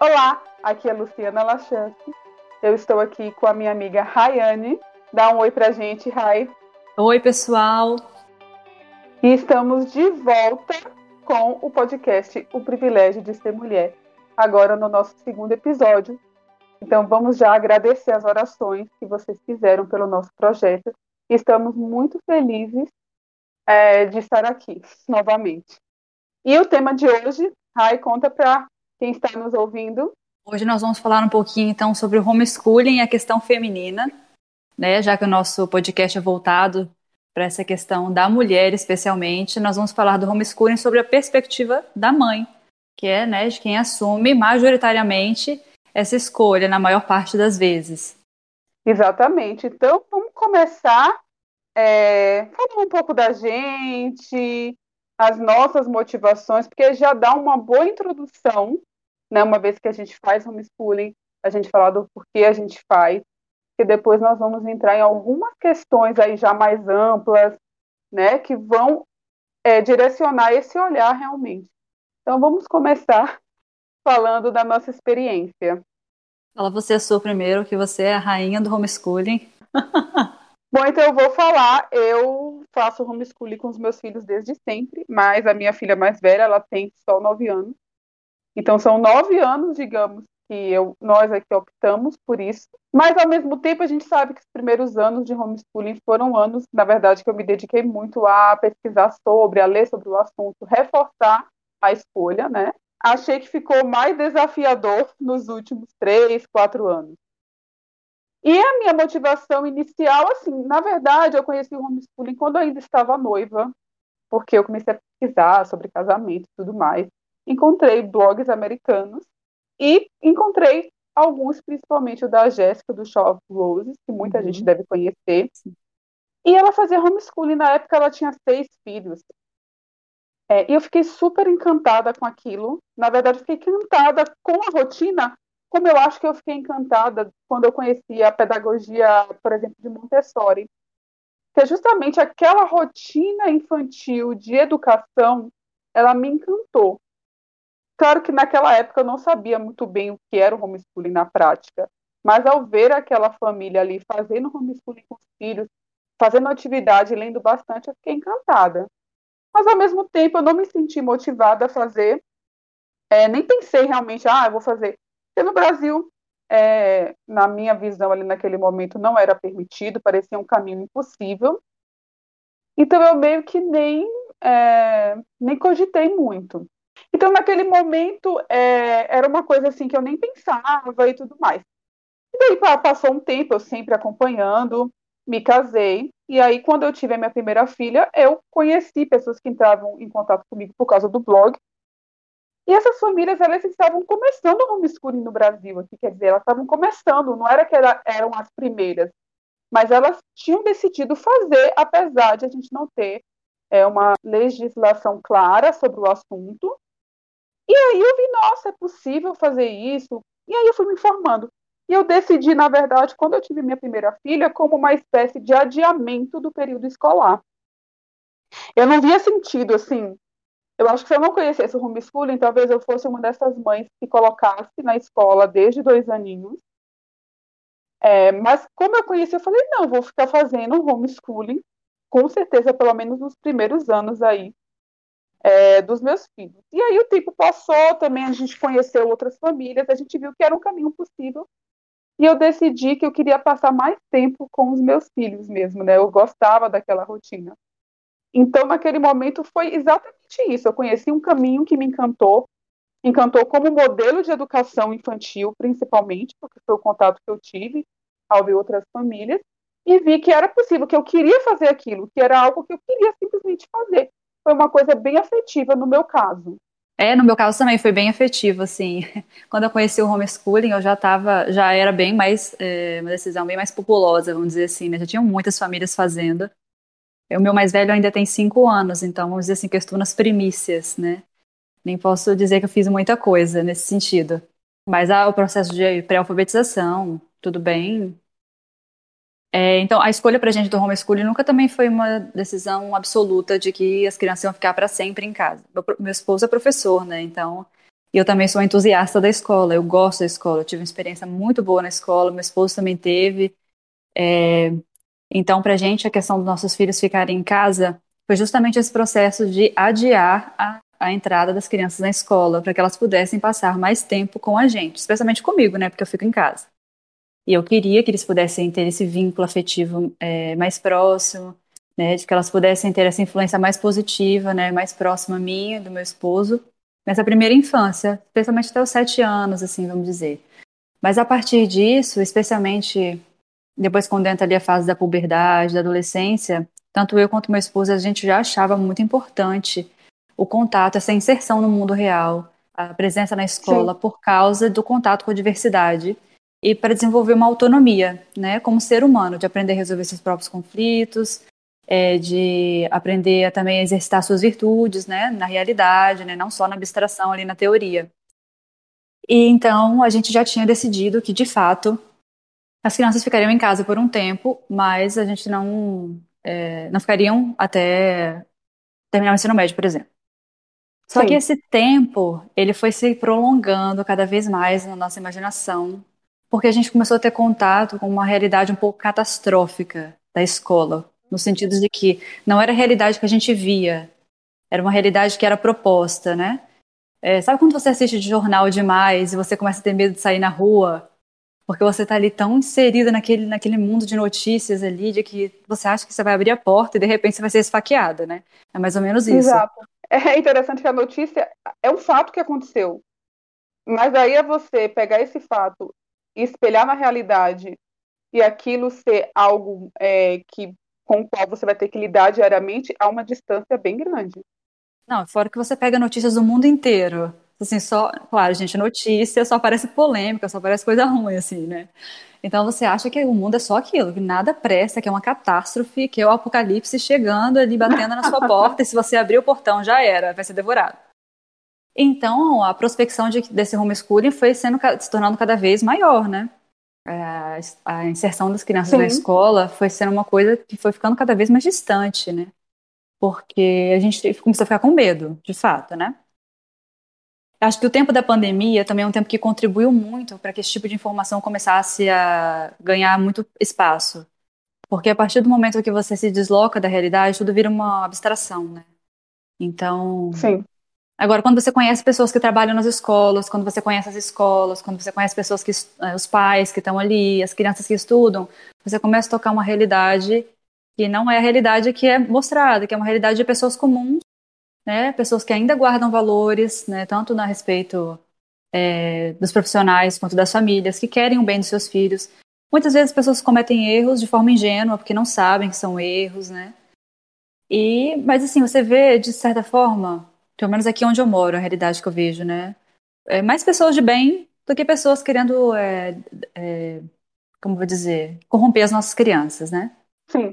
Olá, aqui é Luciana Lachance. Eu estou aqui com a minha amiga Rayane. Dá um oi pra gente, Ray. Oi, pessoal. E estamos de volta com o podcast O Privilégio de Ser Mulher, agora no nosso segundo episódio. Então vamos já agradecer as orações que vocês fizeram pelo nosso projeto. Estamos muito felizes é, de estar aqui novamente. E o tema de hoje, Rai, conta para quem está nos ouvindo. Hoje nós vamos falar um pouquinho então sobre o homeschooling e a questão feminina, né? Já que o nosso podcast é voltado para essa questão da mulher, especialmente, nós vamos falar do homeschooling sobre a perspectiva da mãe, que é, né, de quem assume majoritariamente essa escolha na maior parte das vezes. Exatamente. Então, vamos começar é, falando um pouco da gente, as nossas motivações, porque já dá uma boa introdução, né, uma vez que a gente faz homeschooling, a gente falar do porquê a gente faz, que depois nós vamos entrar em algumas questões aí já mais amplas, né, que vão é, direcionar esse olhar realmente. Então vamos começar falando da nossa experiência. Fala você a sua primeiro, que você é a rainha do homeschooling. Bom, então eu vou falar. Eu faço homeschooling com os meus filhos desde sempre, mas a minha filha mais velha, ela tem só nove anos. Então são nove anos, digamos, que eu, nós aqui optamos por isso. Mas ao mesmo tempo a gente sabe que os primeiros anos de homeschooling foram anos, na verdade, que eu me dediquei muito a pesquisar sobre, a ler sobre o assunto, reforçar a escolha, né? Achei que ficou mais desafiador nos últimos três, quatro anos. E a minha motivação inicial, assim, na verdade, eu conheci o homeschooling quando eu ainda estava noiva, porque eu comecei a pesquisar sobre casamento e tudo mais. Encontrei blogs americanos e encontrei alguns, principalmente o da Jéssica, do Shaw of Roses, que muita uhum. gente deve conhecer. E ela fazia homeschooling, na época ela tinha seis filhos. É, e eu fiquei super encantada com aquilo. Na verdade, fiquei encantada com a rotina como eu acho que eu fiquei encantada quando eu conheci a pedagogia, por exemplo, de Montessori, que é justamente aquela rotina infantil de educação, ela me encantou. Claro que naquela época eu não sabia muito bem o que era o homeschooling na prática, mas ao ver aquela família ali fazendo homeschooling com os filhos, fazendo atividade, lendo bastante, eu fiquei encantada. Mas ao mesmo tempo eu não me senti motivada a fazer, é, nem pensei realmente, ah, eu vou fazer. Porque no Brasil, é, na minha visão ali naquele momento, não era permitido, parecia um caminho impossível. Então eu meio que nem, é, nem cogitei muito. Então naquele momento é, era uma coisa assim que eu nem pensava e tudo mais. E daí passou um tempo, eu sempre acompanhando, me casei, e aí quando eu tive a minha primeira filha, eu conheci pessoas que entravam em contato comigo por causa do blog, e essas famílias, elas estavam começando o homeschooling no Brasil, aqui, quer dizer, elas estavam começando, não era que era, eram as primeiras, mas elas tinham decidido fazer, apesar de a gente não ter é, uma legislação clara sobre o assunto. E aí eu vi, nossa, é possível fazer isso? E aí eu fui me informando. E eu decidi, na verdade, quando eu tive minha primeira filha, como uma espécie de adiamento do período escolar. Eu não via sentido, assim, eu acho que se eu não conhecesse o homeschooling, talvez eu fosse uma dessas mães que colocasse na escola desde dois aninhos. É, mas como eu conheci, eu falei, não, vou ficar fazendo homeschooling, com certeza, pelo menos nos primeiros anos aí é, dos meus filhos. E aí o tempo passou, também a gente conheceu outras famílias, a gente viu que era um caminho possível. E eu decidi que eu queria passar mais tempo com os meus filhos mesmo, né? Eu gostava daquela rotina. Então, naquele momento, foi exatamente isso. Eu conheci um caminho que me encantou, encantou como modelo de educação infantil, principalmente, porque foi o contato que eu tive ao ver outras famílias, e vi que era possível, que eu queria fazer aquilo, que era algo que eu queria simplesmente fazer. Foi uma coisa bem afetiva no meu caso. É, no meu caso também foi bem afetivo, assim. Quando eu conheci o homeschooling, eu já estava, já era bem mais, é, uma decisão bem mais populosa, vamos dizer assim, né? Já tinham muitas famílias fazendo. O meu mais velho ainda tem cinco anos, então vamos dizer assim que eu estou nas primícias, né? Nem posso dizer que eu fiz muita coisa nesse sentido. Mas ah, o processo de pré-alfabetização, tudo bem. É, então, a escolha para a gente do homeschooling nunca também foi uma decisão absoluta de que as crianças iam ficar para sempre em casa. Meu, meu esposo é professor, né? Então, eu também sou entusiasta da escola, eu gosto da escola, eu tive uma experiência muito boa na escola, meu esposo também teve. É, então, para a gente, a questão dos nossos filhos ficarem em casa foi justamente esse processo de adiar a, a entrada das crianças na escola, para que elas pudessem passar mais tempo com a gente, especialmente comigo, né, porque eu fico em casa. E eu queria que eles pudessem ter esse vínculo afetivo é, mais próximo, né, de que elas pudessem ter essa influência mais positiva, né, mais próxima minha, do meu esposo, nessa primeira infância, especialmente até os sete anos, assim, vamos dizer. Mas a partir disso, especialmente depois quando entra ali a fase da puberdade, da adolescência, tanto eu quanto meu esposo, a gente já achava muito importante o contato, essa inserção no mundo real, a presença na escola, Sim. por causa do contato com a diversidade e para desenvolver uma autonomia, né, como ser humano, de aprender a resolver seus próprios conflitos, é, de aprender a também exercitar suas virtudes, né, na realidade, né, não só na abstração ali na teoria. E então a gente já tinha decidido que de fato as crianças ficariam em casa por um tempo, mas a gente não é, não ficariam até terminar o ensino médio, por exemplo. Só Sim. que esse tempo ele foi se prolongando cada vez mais na nossa imaginação, porque a gente começou a ter contato com uma realidade um pouco catastrófica da escola, no sentido de que não era a realidade que a gente via, era uma realidade que era proposta, né? É, sabe quando você assiste de jornal demais e você começa a ter medo de sair na rua, porque você está ali tão inserido naquele, naquele mundo de notícias ali, de que você acha que você vai abrir a porta e de repente você vai ser esfaqueada, né? É mais ou menos isso. Exato. É interessante que a notícia é um fato que aconteceu, mas aí é você pegar esse fato espelhar na realidade e aquilo ser algo é, que com o qual você vai ter que lidar diariamente a uma distância bem grande. Não, fora que você pega notícias do mundo inteiro. Assim, só, claro, gente, notícia só parece polêmica, só parece coisa ruim, assim, né? Então você acha que o mundo é só aquilo, que nada presta, que é uma catástrofe, que é o apocalipse chegando ali, batendo na sua porta, e se você abrir o portão já era, vai ser devorado. Então a prospecção de, desse homeschooling foi sendo, se tornando cada vez maior, né? a, a inserção das crianças Sim. na escola foi sendo uma coisa que foi ficando cada vez mais distante, né? Porque a gente começou a ficar com medo, de fato, né? Acho que o tempo da pandemia também é um tempo que contribuiu muito para que esse tipo de informação começasse a ganhar muito espaço. Porque a partir do momento que você se desloca da realidade, tudo vira uma abstração, né? Então, Sim. Agora, quando você conhece pessoas que trabalham nas escolas, quando você conhece as escolas, quando você conhece pessoas que eh, os pais que estão ali, as crianças que estudam, você começa a tocar uma realidade que não é a realidade que é mostrada, que é uma realidade de pessoas comuns, né? Pessoas que ainda guardam valores, né? Tanto a respeito é, dos profissionais quanto das famílias que querem o bem dos seus filhos. Muitas vezes as pessoas cometem erros de forma ingênua porque não sabem que são erros, né? E, mas assim, você vê de certa forma pelo menos aqui onde eu moro, a realidade que eu vejo, né? É mais pessoas de bem do que pessoas querendo, é, é, como vou dizer, corromper as nossas crianças, né? Sim.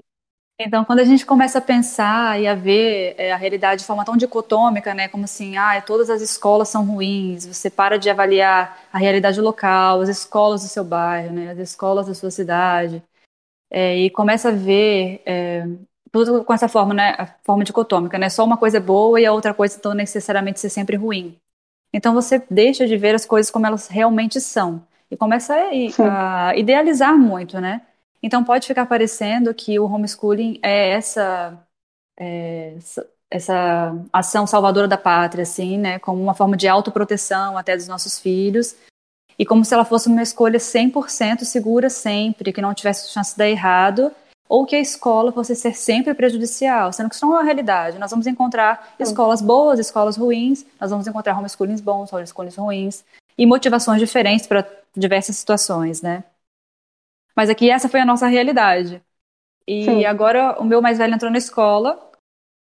Então, quando a gente começa a pensar e a ver é, a realidade de forma tão dicotômica, né, como assim, ah, todas as escolas são ruins, você para de avaliar a realidade local, as escolas do seu bairro, né, as escolas da sua cidade, é, e começa a ver é, tudo com essa forma, né, a forma dicotômica, né, só uma coisa é boa e a outra coisa não necessariamente ser sempre ruim. Então você deixa de ver as coisas como elas realmente são e começa a, a idealizar muito, né? Então pode ficar parecendo que o homeschooling é essa, é essa, essa ação salvadora da pátria, assim, né, como uma forma de autoproteção até dos nossos filhos, e como se ela fosse uma escolha 100% segura sempre, que não tivesse chance de dar errado, ou que a escola fosse ser sempre prejudicial, sendo que isso não é uma realidade. Nós vamos encontrar escolas boas, escolas ruins, nós vamos encontrar homeschoolings bons, homeschoolings ruins, e motivações diferentes para diversas situações, né? Mas aqui essa foi a nossa realidade. E Sim. agora o meu mais velho entrou na escola,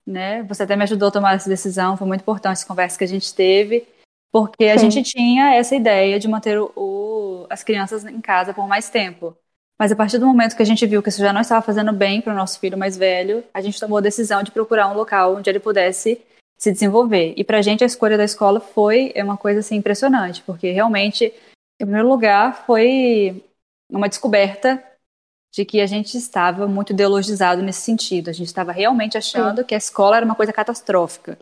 né? Você até me ajudou a tomar essa decisão, foi muito importante essa conversa que a gente teve, porque a gente tinha essa ideia de manter o, o, as crianças em casa por mais tempo. Mas a partir do momento que a gente viu que isso já não estava fazendo bem para o nosso filho mais velho, a gente tomou a decisão de procurar um local onde ele pudesse se desenvolver. E para a gente a escolha da escola foi é uma coisa assim impressionante, porque realmente, em primeiro lugar, foi uma descoberta de que a gente estava muito ideologizado nesse sentido. A gente estava realmente achando Sim. que a escola era uma coisa catastrófica.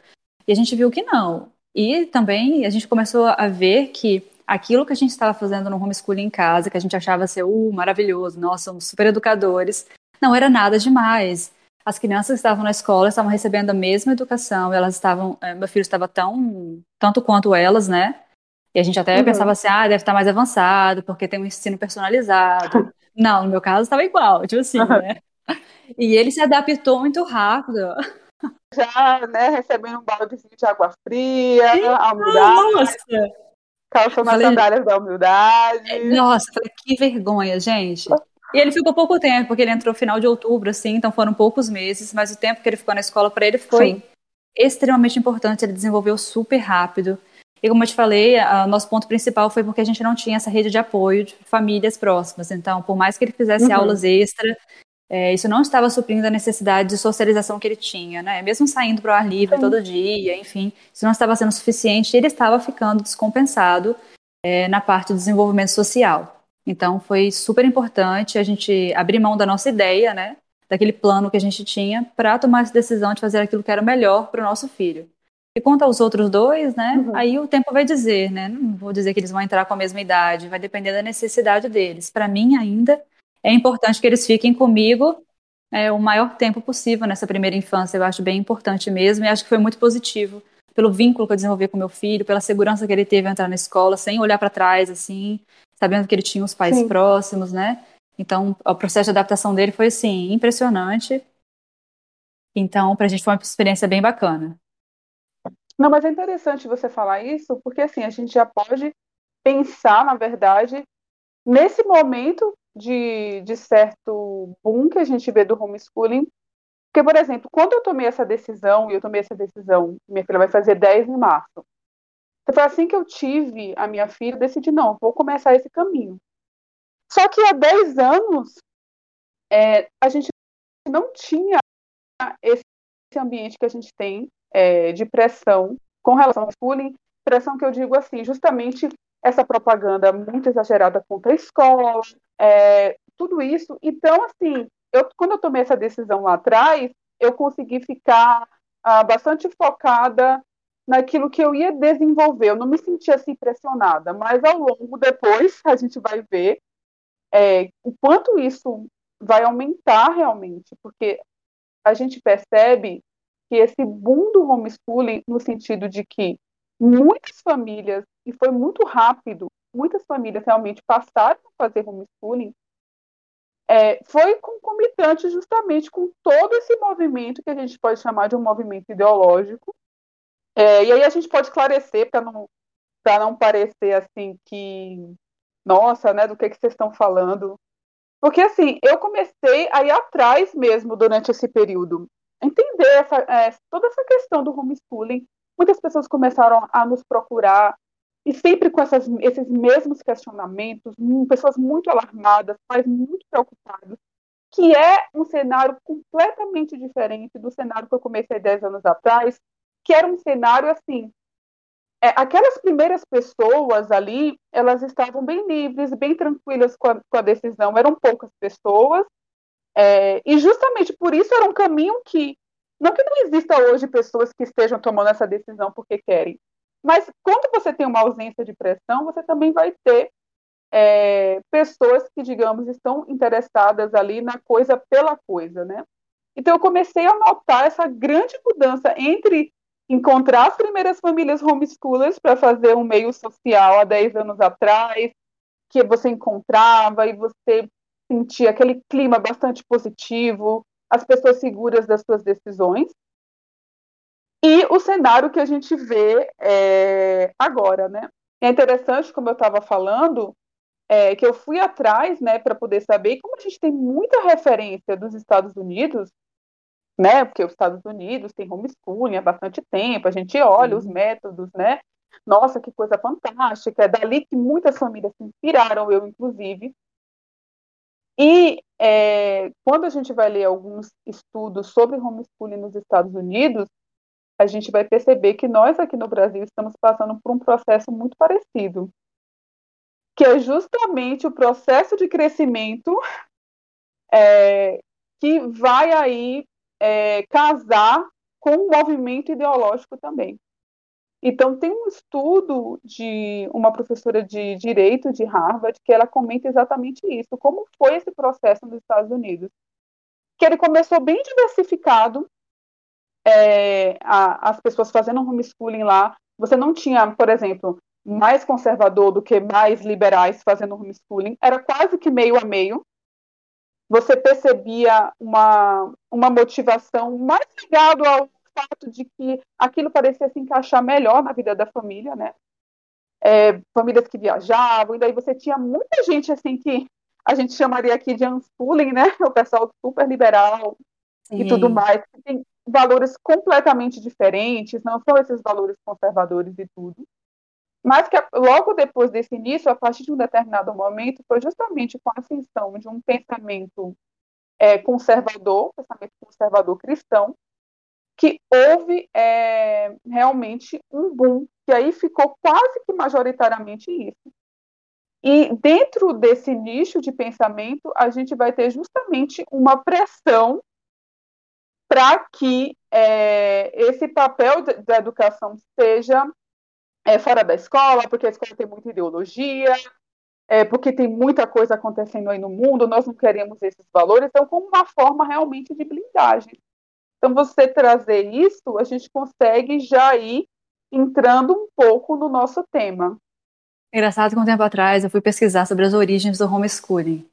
E a gente viu que não. E também a gente começou a ver que aquilo que a gente estava fazendo no homeschooling em casa, que a gente achava ser uh, maravilhoso, nós somos super educadores, não era nada demais. As crianças que estavam na escola estavam recebendo a mesma educação, elas estavam, eh, meu filho estava tão, tanto quanto elas, né? E a gente até uhum. pensava assim, ah, deve estar mais avançado, porque tem um ensino personalizado. Não, no meu caso estava igual, tipo assim, uhum. né? E ele se adaptou muito rápido. Já, né, recebendo um baldezinho de água fria, Sim, a humildade. Nossa! Calçando as sandálias da humildade. Nossa, que vergonha, gente. E ele ficou pouco tempo, porque ele entrou no final de outubro, assim, então foram poucos meses, mas o tempo que ele ficou na escola para ele foi Sim. extremamente importante. Ele desenvolveu super rápido. E como eu te falei, o nosso ponto principal foi porque a gente não tinha essa rede de apoio de famílias próximas. Então, por mais que ele fizesse uhum. aulas extra, é, isso não estava suprindo a necessidade de socialização que ele tinha, né? Mesmo saindo para o ar livre Sim. todo dia, enfim, isso não estava sendo suficiente. Ele estava ficando descompensado é, na parte do desenvolvimento social. Então, foi super importante a gente abrir mão da nossa ideia, né? Daquele plano que a gente tinha para tomar essa decisão de fazer aquilo que era melhor para o nosso filho. E quanto aos outros dois, né? Uhum. Aí o tempo vai dizer, né? Não vou dizer que eles vão entrar com a mesma idade, vai depender da necessidade deles. Para mim, ainda é importante que eles fiquem comigo é, o maior tempo possível nessa primeira infância. Eu acho bem importante mesmo e acho que foi muito positivo pelo vínculo que eu desenvolvi com meu filho, pela segurança que ele teve ao entrar na escola, sem olhar para trás, assim, sabendo que ele tinha os pais Sim. próximos, né? Então, o processo de adaptação dele foi, assim, impressionante. Então, para a gente foi uma experiência bem bacana. Não, mas é interessante você falar isso, porque assim, a gente já pode pensar, na verdade, nesse momento de, de certo boom que a gente vê do homeschooling. Porque, por exemplo, quando eu tomei essa decisão, e eu tomei essa decisão, minha filha vai fazer 10 em março. Então, foi assim que eu tive a minha filha, eu decidi, não, vou começar esse caminho. Só que há 10 anos, é, a gente não tinha esse ambiente que a gente tem é, de pressão com relação ao bullying, pressão que eu digo assim, justamente essa propaganda muito exagerada contra a escola, é, tudo isso. Então, assim, eu, quando eu tomei essa decisão lá atrás, eu consegui ficar ah, bastante focada naquilo que eu ia desenvolver. Eu não me sentia assim pressionada, mas ao longo depois a gente vai ver é, o quanto isso vai aumentar realmente, porque a gente percebe que esse boom do homeschooling, no sentido de que muitas famílias, e foi muito rápido, muitas famílias realmente passaram a fazer homeschooling, é, foi concomitante justamente com todo esse movimento que a gente pode chamar de um movimento ideológico. É, e aí a gente pode esclarecer para não, não parecer assim que, nossa, né, do que, que vocês estão falando. Porque assim, eu comecei a ir atrás mesmo durante esse período entender essa, é, toda essa questão do homeschooling. Muitas pessoas começaram a nos procurar e sempre com essas, esses mesmos questionamentos, hum, pessoas muito alarmadas, pais muito preocupados, que é um cenário completamente diferente do cenário que eu comecei 10 anos atrás, que era um cenário assim, é, aquelas primeiras pessoas ali, elas estavam bem livres, bem tranquilas com a, com a decisão, eram poucas pessoas, é, e justamente por isso era um caminho que, não que não exista hoje pessoas que estejam tomando essa decisão porque querem, mas quando você tem uma ausência de pressão, você também vai ter é, pessoas que, digamos, estão interessadas ali na coisa pela coisa, né? Então eu comecei a notar essa grande mudança entre encontrar as primeiras famílias homeschoolers para fazer um meio social há 10 anos atrás, que você encontrava e você sentir aquele clima bastante positivo, as pessoas seguras das suas decisões. E o cenário que a gente vê é, agora, né? É interessante, como eu estava falando, é, que eu fui atrás, né, para poder saber, como a gente tem muita referência dos Estados Unidos, né, porque os Estados Unidos tem homeschooling há bastante tempo, a gente olha os métodos, né, nossa, que coisa fantástica, é dali que muitas famílias se inspiraram, eu inclusive, e é, quando a gente vai ler alguns estudos sobre homeschooling nos Estados Unidos, a gente vai perceber que nós aqui no Brasil estamos passando por um processo muito parecido, que é justamente o processo de crescimento é, que vai aí é, casar com o movimento ideológico também. Então, tem um estudo de uma professora de direito de Harvard que ela comenta exatamente isso, como foi esse processo nos Estados Unidos. Que ele começou bem diversificado, é, a, as pessoas fazendo homeschooling lá. Você não tinha, por exemplo, mais conservador do que mais liberais fazendo homeschooling, era quase que meio a meio. Você percebia uma, uma motivação mais ligada ao fato de que aquilo parecia se encaixar melhor na vida da família, né? É, famílias que viajavam, e daí você tinha muita gente assim que a gente chamaria aqui de unschooling, né? O pessoal super liberal Sim. e tudo mais, que tem valores completamente diferentes, não são esses valores conservadores e tudo. Mas que logo depois desse início, a partir de um determinado momento, foi justamente com a ascensão de um pensamento é, conservador, pensamento conservador cristão, que houve é, realmente um boom, que aí ficou quase que majoritariamente isso. E dentro desse nicho de pensamento, a gente vai ter justamente uma pressão para que é, esse papel da educação seja é, fora da escola, porque a escola tem muita ideologia, é, porque tem muita coisa acontecendo aí no mundo, nós não queremos esses valores, então, como uma forma realmente de blindagem. Então, você trazer isso, a gente consegue já ir entrando um pouco no nosso tema. Engraçado que um tempo atrás eu fui pesquisar sobre as origens do homeschooling.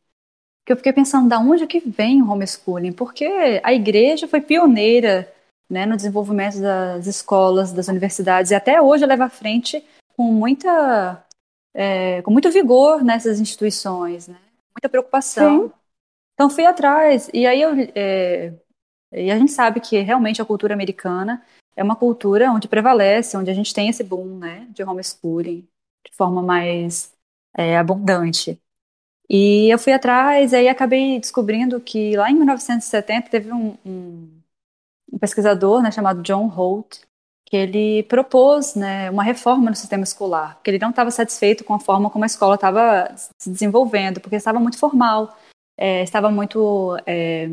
Que eu fiquei pensando, da onde que vem o homeschooling? Porque a igreja foi pioneira né, no desenvolvimento das escolas, das universidades, e até hoje leva à frente com muita é, com muito vigor nessas instituições, né? muita preocupação. Sim. Então fui atrás, e aí eu, é, e a gente sabe que realmente a cultura americana é uma cultura onde prevalece, onde a gente tem esse boom né, de homeschooling de forma mais é, abundante. E eu fui atrás, e aí acabei descobrindo que lá em 1970 teve um, um, um pesquisador né, chamado John Holt, que ele propôs né, uma reforma no sistema escolar, porque ele não estava satisfeito com a forma como a escola estava se desenvolvendo, porque estava muito formal, é, estava muito é,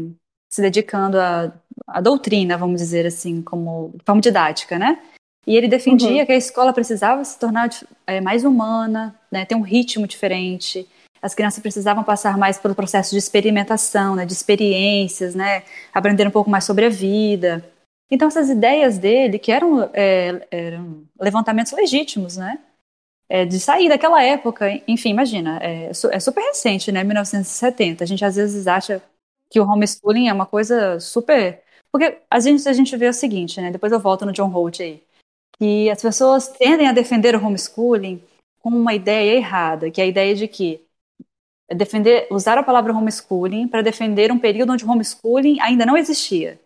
se dedicando à, à doutrina, vamos dizer assim, como de forma didática, né? E ele defendia uhum. que a escola precisava se tornar é, mais humana, né, ter um ritmo diferente. As crianças precisavam passar mais pelo processo de experimentação, né, de experiências, né, aprender um pouco mais sobre a vida. Então essas ideias dele, que eram, é, eram levantamentos legítimos, né, é, de sair daquela época, enfim, imagina, é, é super recente, né, 1970. A gente às vezes acha que o homeschooling é uma coisa super. Porque a gente, a gente vê o seguinte, né? Depois eu volto no John Holt aí. Que as pessoas tendem a defender o homeschooling com uma ideia errada, que é a ideia de que defender, usar a palavra homeschooling para defender um período onde o homeschooling ainda não existia.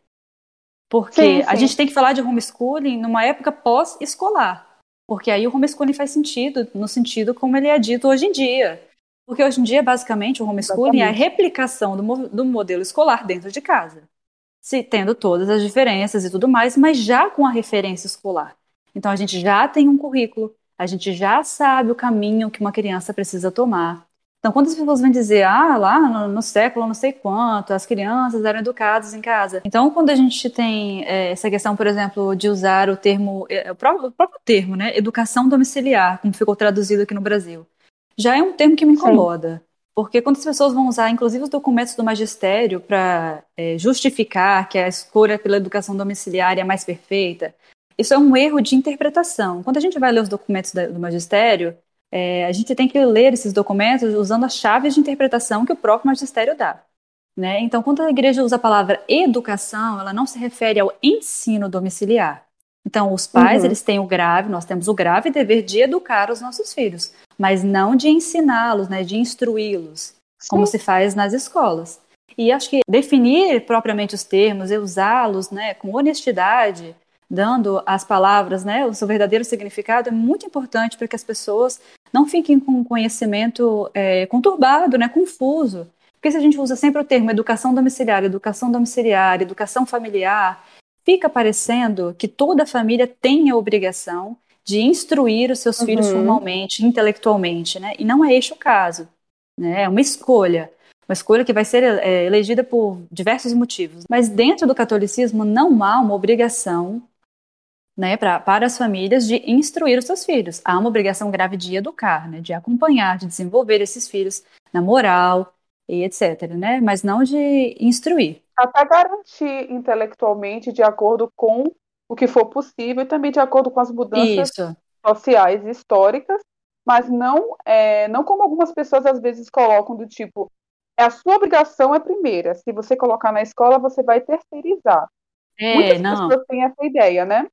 Porque sim, sim. a gente tem que falar de homeschooling numa época pós-escolar. Porque aí o homeschooling faz sentido, no sentido como ele é dito hoje em dia. Porque hoje em dia, basicamente, o homeschooling Exatamente. é a replicação do, do modelo escolar dentro de casa. Se tendo todas as diferenças e tudo mais, mas já com a referência escolar. Então a gente já tem um currículo, a gente já sabe o caminho que uma criança precisa tomar. Então, quando as pessoas vêm dizer, ah, lá no, no, século não sei quanto, as crianças eram educadas em casa. Então, quando a gente tem é, essa questão, por exemplo, de usar o termo, é, o próprio, o próprio termo, né, educação domiciliar, como ficou traduzido aqui no Brasil já é um termo que me incomoda. Sim. Porque quando as pessoas vão usar, inclusive, os documentos do magistério para é, justificar que a escolha pela educação domiciliar é mais perfeita, isso é um erro de interpretação. Quando a gente vai ler os documentos do magistério, é, a gente tem que ler esses documentos usando as chaves de interpretação que o próprio magistério dá. Né? Então, quando a igreja usa a palavra educação, ela não se refere ao ensino domiciliar. Então, os pais, uhum. eles têm o grave, nós temos o grave dever de educar os nossos filhos mas não de ensiná-los, né, de instruí-los, como se faz nas escolas. E acho que definir propriamente os termos e usá-los né, com honestidade, dando às palavras né, o seu verdadeiro significado, é muito importante para que as pessoas não fiquem com um conhecimento é, conturbado, né, confuso. Porque se a gente usa sempre o termo educação domiciliar, educação domiciliar, educação familiar, fica parecendo que toda família tem a obrigação de instruir os seus uhum. filhos formalmente, intelectualmente, né? E não é este o caso, né? É uma escolha, uma escolha que vai ser é, elegida por diversos motivos. Mas dentro do catolicismo não há uma obrigação né, pra, para as famílias de instruir os seus filhos. Há uma obrigação grave de educar, né, de acompanhar, de desenvolver esses filhos na moral e etc, né, mas não de instruir. Até garantir intelectualmente de acordo com o que for possível e também de acordo com as mudanças Isso. sociais e históricas, mas não, é, não como algumas pessoas às vezes colocam do tipo, a sua obrigação é primeira, se você colocar na escola, você vai terceirizar. É, Muitas não. pessoas têm essa ideia, né?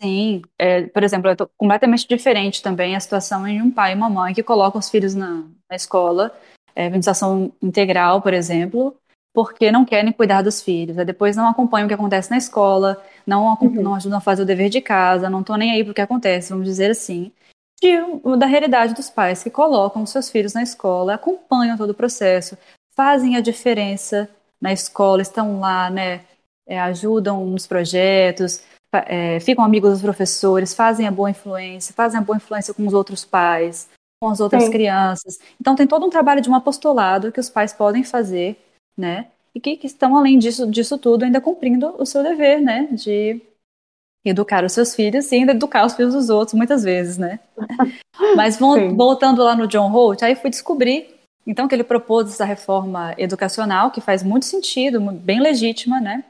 Sim, é, por exemplo, é completamente diferente também a situação em um pai e uma mãe que colocam os filhos na, na escola, é, administração integral, por exemplo, porque não querem cuidar dos filhos. Aí depois não acompanham o que acontece na escola, não, uhum. não ajudam a fazer o dever de casa, não estão nem aí para o que acontece, vamos dizer assim. De, da realidade dos pais que colocam os seus filhos na escola, acompanham todo o processo, fazem a diferença na escola, estão lá, né, é, ajudam nos projetos, é, ficam amigos dos professores, fazem a boa influência, fazem a boa influência com os outros pais, com as outras Sim. crianças. Então tem todo um trabalho de um apostolado que os pais podem fazer, né? E que, que estão, além disso, disso tudo, ainda cumprindo o seu dever, né? De educar os seus filhos e ainda educar os filhos dos outros, muitas vezes, né? Mas voltando lá no John Holt, aí fui descobrir então, que ele propôs essa reforma educacional, que faz muito sentido, bem legítima, né?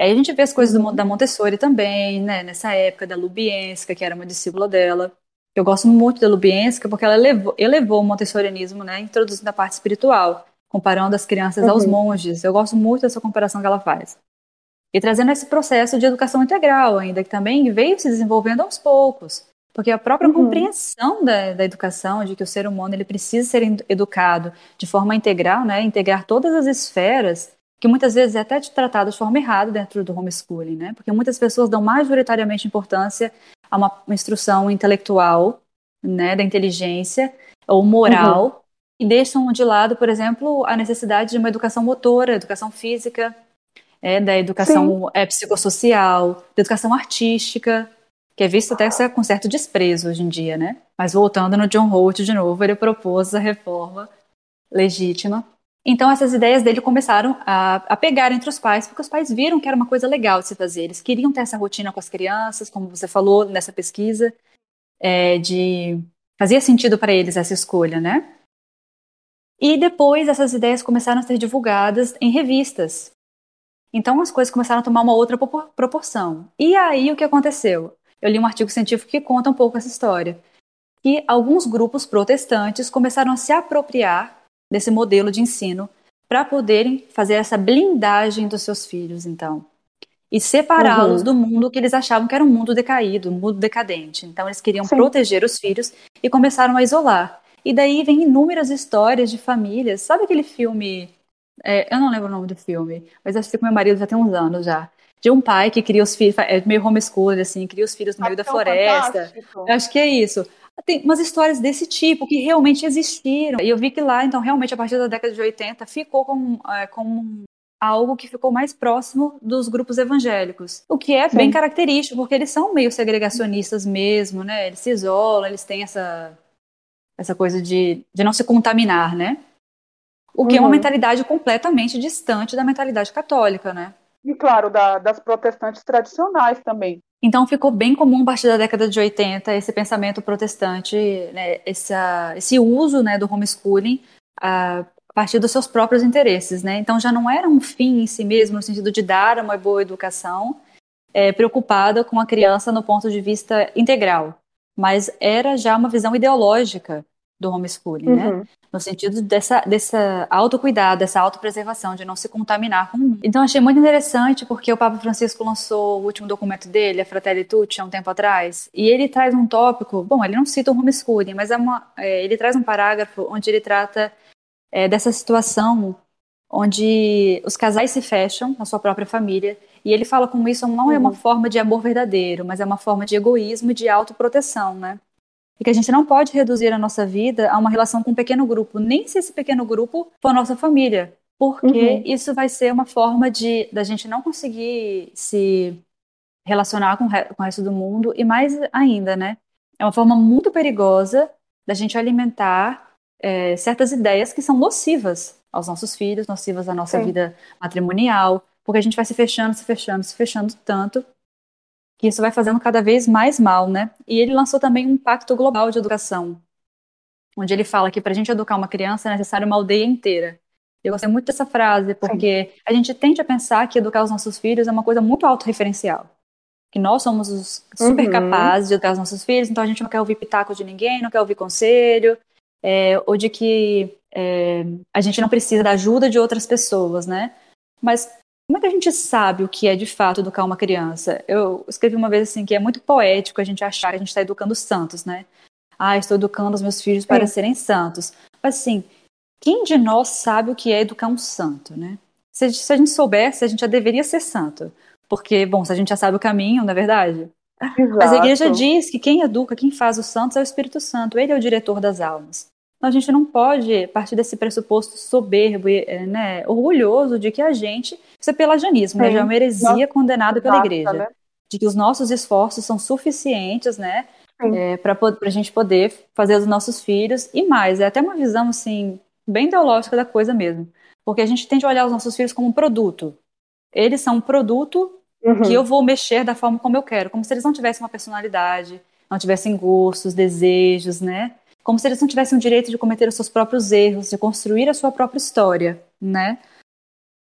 Aí a gente vê as coisas do, da Montessori também, né? Nessa época, da Lubienska, que era uma discípula dela. Eu gosto muito da Lubienska porque ela elevou, elevou o montessorianismo, né? Introduzindo a parte espiritual, comparando as crianças uhum. aos monges. Eu gosto muito dessa comparação que ela faz. E trazendo esse processo de educação integral ainda, que também veio se desenvolvendo aos poucos. Porque a própria uhum. compreensão da, da, educação, de que o ser humano ele precisa ser educado de forma integral, né, integrar todas as esferas, que muitas vezes é até tratado de forma errada dentro do homeschooling, né, porque muitas pessoas dão majoritariamente importância a uma, instrução intelectual, né, da inteligência ou moral, uhum. e deixam de lado, por exemplo, a necessidade de uma educação motora, educação física, é, da educação é, psicossocial, da educação artística, que é visto até com certo desprezo hoje em dia, né? Mas voltando no John Holt de novo, ele propôs a reforma legítima. Então essas ideias dele começaram a, a pegar entre os pais, porque os pais viram que era uma coisa legal de se fazer. Eles queriam ter essa rotina com as crianças, como você falou nessa pesquisa, é, de fazia sentido para eles essa escolha, né? E depois essas ideias começaram a ser divulgadas em revistas. Então as coisas começaram a tomar uma outra proporção. E aí o que aconteceu? Eu li um artigo científico que conta um pouco essa história. E alguns grupos protestantes começaram a se apropriar desse modelo de ensino para poderem fazer essa blindagem dos seus filhos, então. E separá-los uhum. do mundo que eles achavam que era um mundo decaído, um mundo decadente. Então, eles queriam Sim. proteger os filhos e começaram a isolar. E daí vem inúmeras histórias de famílias. Sabe aquele filme? É, eu não lembro o nome do filme, mas acho que com meu marido já tem uns anos já de um pai que cria os filhos, é meio homeschooling, assim, cria os filhos no meio da floresta. Fantástico. Eu acho que é isso. Tem umas histórias desse tipo que realmente existiram. E eu vi que lá, então, realmente, a partir da década de 80, ficou com, é, com algo que ficou mais próximo dos grupos evangélicos. O que é Sim. bem característico, porque eles são meio segregacionistas mesmo, né? Eles se isolam, eles têm essa, essa coisa de, de não se contaminar, né? O que uhum. é uma uhum. mentalidade completamente distante da mentalidade católica, né? E, claro, da, das protestantes tradicionais também. Então ficou bem comum a partir da década de 80 esse pensamento protestante, né, esse, uso né, do homeschooling a partir dos seus próprios interesses. Né? Então já não era um fim em si mesmo, no sentido de dar uma boa educação, é, preocupada com a criança no ponto de vista integral, mas era já uma visão ideológica do homeschooling, né? uhum. né? No sentido dessa, dessa autocuidado, dessa autopreservação, de não se contaminar com o mundo. Então, achei muito interessante porque o Papa Francisco lançou o último documento dele, a Fratelli Tutti, há um tempo atrás, e ele traz um tópico, bom, ele não cita o homeschooling, mas é uma, é, ele traz um parágrafo onde ele trata é, dessa situação onde os casais se fecham na sua própria família, e ele fala como isso não é uma uhum. forma de amor verdadeiro, mas é uma forma de egoísmo e de autoproteção, né? E que a gente não pode reduzir a nossa vida a uma relação com um pequeno grupo, nem se esse pequeno grupo for a nossa família, porque uhum. isso vai ser uma forma de da gente não conseguir se relacionar com, com o resto do mundo e mais ainda, né? É uma forma muito perigosa da gente alimentar é, certas ideias que são nocivas aos nossos filhos, nocivas à nossa Sim. vida matrimonial, porque a gente vai se fechando, se fechando, se fechando tanto que isso vai fazendo cada vez mais mal, né? E ele lançou também um pacto global de educação, onde ele fala que para a gente educar uma criança é necessário uma aldeia inteira. Eu gostei muito dessa frase, porque Sim. a gente tende a pensar que educar os nossos filhos é uma coisa muito autorreferencial. Que nós somos os super uhum. capazes de educar os nossos filhos, então a gente não quer ouvir pitaco de ninguém, não quer ouvir conselho, é, ou de que é, a gente não precisa da ajuda de outras pessoas, né? Mas como é que a gente sabe o que é de fato educar uma criança? Eu escrevi uma vez assim que é muito poético a gente achar que a gente está educando santos, né? Ah, estou educando os meus filhos para Sim. serem santos. Mas assim, quem de nós sabe o que é educar um santo, né? Se, se a gente soubesse, a gente já deveria ser santo. Porque, bom, se a gente já sabe o caminho, não é verdade? Exato. Mas a igreja diz que quem educa, quem faz os santos é o Espírito Santo, ele é o diretor das almas. Então a gente não pode partir desse pressuposto soberbo e é, né, orgulhoso de que a gente, isso é pelagianismo, né, já é uma heresia condenada pela igreja, né? de que os nossos esforços são suficientes, né, é, para a gente poder fazer os nossos filhos e mais, é até uma visão assim bem teológica da coisa mesmo, porque a gente tem de olhar os nossos filhos como um produto. Eles são um produto uhum. que eu vou mexer da forma como eu quero, como se eles não tivessem uma personalidade, não tivessem gostos, desejos, né? Como se eles não tivessem o direito de cometer os seus próprios erros, de construir a sua própria história, né?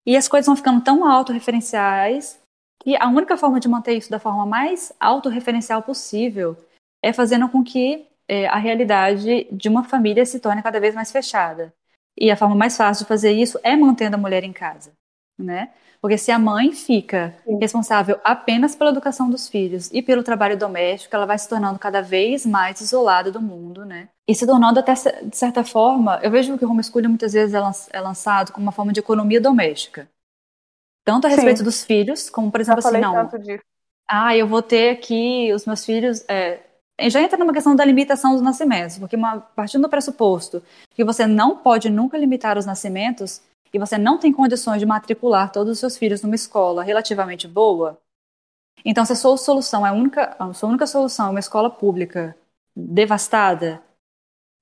E as coisas vão ficando tão autorreferenciais que a única forma de manter isso da forma mais autorreferencial possível é fazendo com que é, a realidade de uma família se torne cada vez mais fechada. E a forma mais fácil de fazer isso é mantendo a mulher em casa, né? Porque se a mãe fica Sim. responsável apenas pela educação dos filhos e pelo trabalho doméstico, ela vai se tornando cada vez mais isolada do mundo, né? E se tornando até, de certa forma, eu vejo que o homeschooling muitas vezes é, é lançado como uma forma de economia doméstica. Tanto a respeito Sim. dos filhos, como, por exemplo, assim, não. Ah, eu vou ter aqui os meus filhos. É, já entra numa questão da limitação dos nascimentos, porque uma, partindo do pressuposto que você não pode nunca limitar os nascimentos, e você não tem condições de matricular todos os seus filhos numa escola relativamente boa, então se a sua solução é a única, a sua única solução é uma escola pública devastada,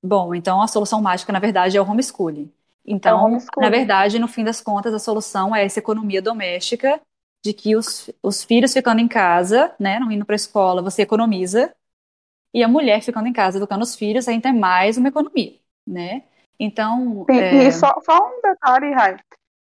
bom, então a solução mágica, na verdade, é o homeschooling. Então, é homeschooling. na verdade, no fim das contas, a solução é essa economia doméstica de que os, os filhos ficando em casa, né, não indo para a escola, você economiza, e a mulher ficando em casa educando os filhos, aí tem mais uma economia, né? Então. Sim, é... E só, só um detalhe, Rai.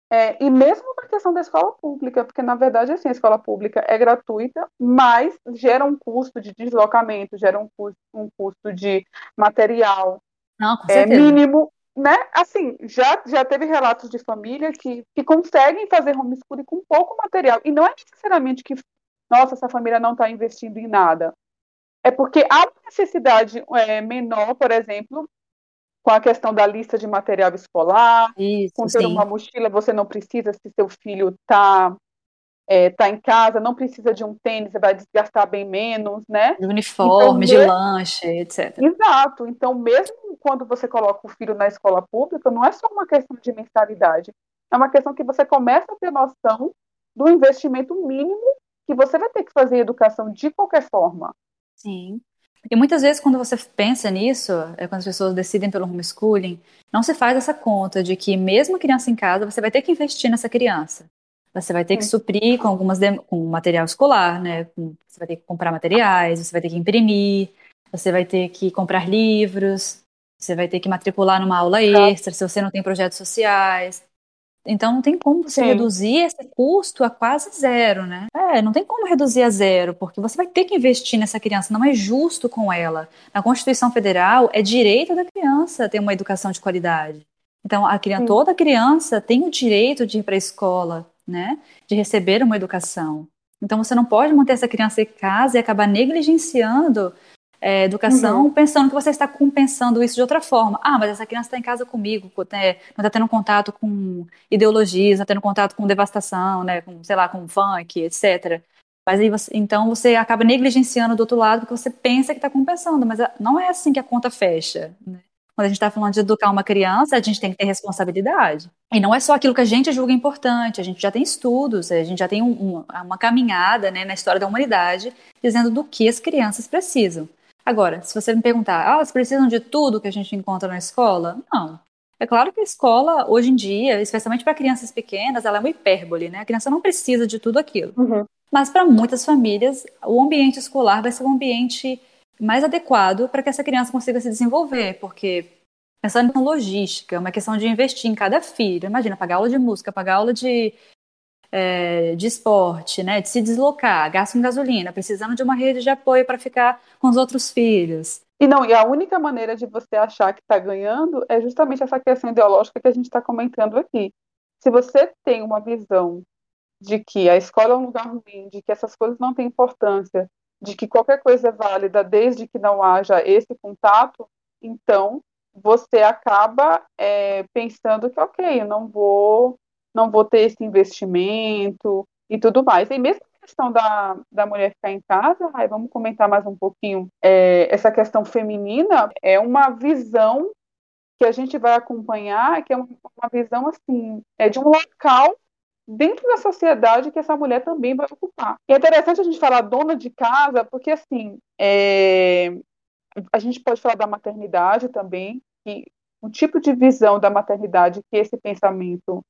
É, e mesmo na questão da escola pública, porque na verdade assim, a escola pública é gratuita, mas gera um custo de deslocamento, gera um custo, um custo de material Não, é, mínimo, né? Assim, já, já teve relatos de família que, que conseguem fazer homeschooling com pouco material. E não é necessariamente que, nossa, essa família não está investindo em nada. É porque há necessidade é, menor, por exemplo, com a questão da lista de material escolar, Isso, com ter sim. uma mochila, você não precisa, se seu filho está é, tá em casa, não precisa de um tênis, você vai desgastar bem menos, né? De uniforme, então, de lanche, etc. Exato. Então, mesmo quando você coloca o filho na escola pública, não é só uma questão de mensalidade, é uma questão que você começa a ter noção do investimento mínimo que você vai ter que fazer em educação de qualquer forma. Sim. E muitas vezes, quando você pensa nisso, é quando as pessoas decidem pelo homeschooling, não se faz essa conta de que, mesmo criança em casa, você vai ter que investir nessa criança. Você vai ter que suprir com algumas com material escolar, né? Você vai ter que comprar materiais, você vai ter que imprimir, você vai ter que comprar livros, você vai ter que matricular numa aula extra, se você não tem projetos sociais. Então não tem como você Sim. reduzir esse custo a quase zero, né? É, não tem como reduzir a zero, porque você vai ter que investir nessa criança, não é justo com ela. Na Constituição Federal é direito da criança ter uma educação de qualidade. Então a criança, toda criança tem o direito de ir para a escola, né? De receber uma educação. Então você não pode manter essa criança em casa e acabar negligenciando é, educação, uhum. pensando que você está compensando isso de outra forma. Ah, mas essa criança está em casa comigo, né, não está tendo contato com ideologias, não está tendo contato com devastação, né, com, sei lá, com funk, etc. Mas aí você, então você acaba negligenciando do outro lado porque você pensa que está compensando, mas não é assim que a conta fecha. Né? Quando a gente está falando de educar uma criança, a gente tem que ter responsabilidade. E não é só aquilo que a gente julga importante, a gente já tem estudos, a gente já tem um, um, uma caminhada né, na história da humanidade dizendo do que as crianças precisam. Agora, se você me perguntar, ah, elas precisam de tudo que a gente encontra na escola? Não. É claro que a escola, hoje em dia, especialmente para crianças pequenas, ela é uma hipérbole, né? A criança não precisa de tudo aquilo. Uhum. Mas para muitas famílias, o ambiente escolar vai ser um ambiente mais adequado para que essa criança consiga se desenvolver, porque pensando em logística, é uma questão de investir em cada filho. Imagina, pagar aula de música, pagar aula de, é, de esporte, né, de se deslocar, gasto em gasolina, precisando de uma rede de apoio para ficar com os outros filhos. E não, e a única maneira de você achar que está ganhando é justamente essa questão ideológica que a gente está comentando aqui. Se você tem uma visão de que a escola é um lugar ruim, de que essas coisas não têm importância, de que qualquer coisa é válida desde que não haja esse contato, então você acaba é, pensando que ok, eu não vou, não vou ter esse investimento e tudo mais. E mesmo a questão da, da mulher ficar em casa, ai, vamos comentar mais um pouquinho. É, essa questão feminina é uma visão que a gente vai acompanhar, que é uma, uma visão assim, é de um local dentro da sociedade que essa mulher também vai ocupar. E é interessante a gente falar dona de casa, porque assim, é... a gente pode falar da maternidade também, que o tipo de visão da maternidade que esse pensamento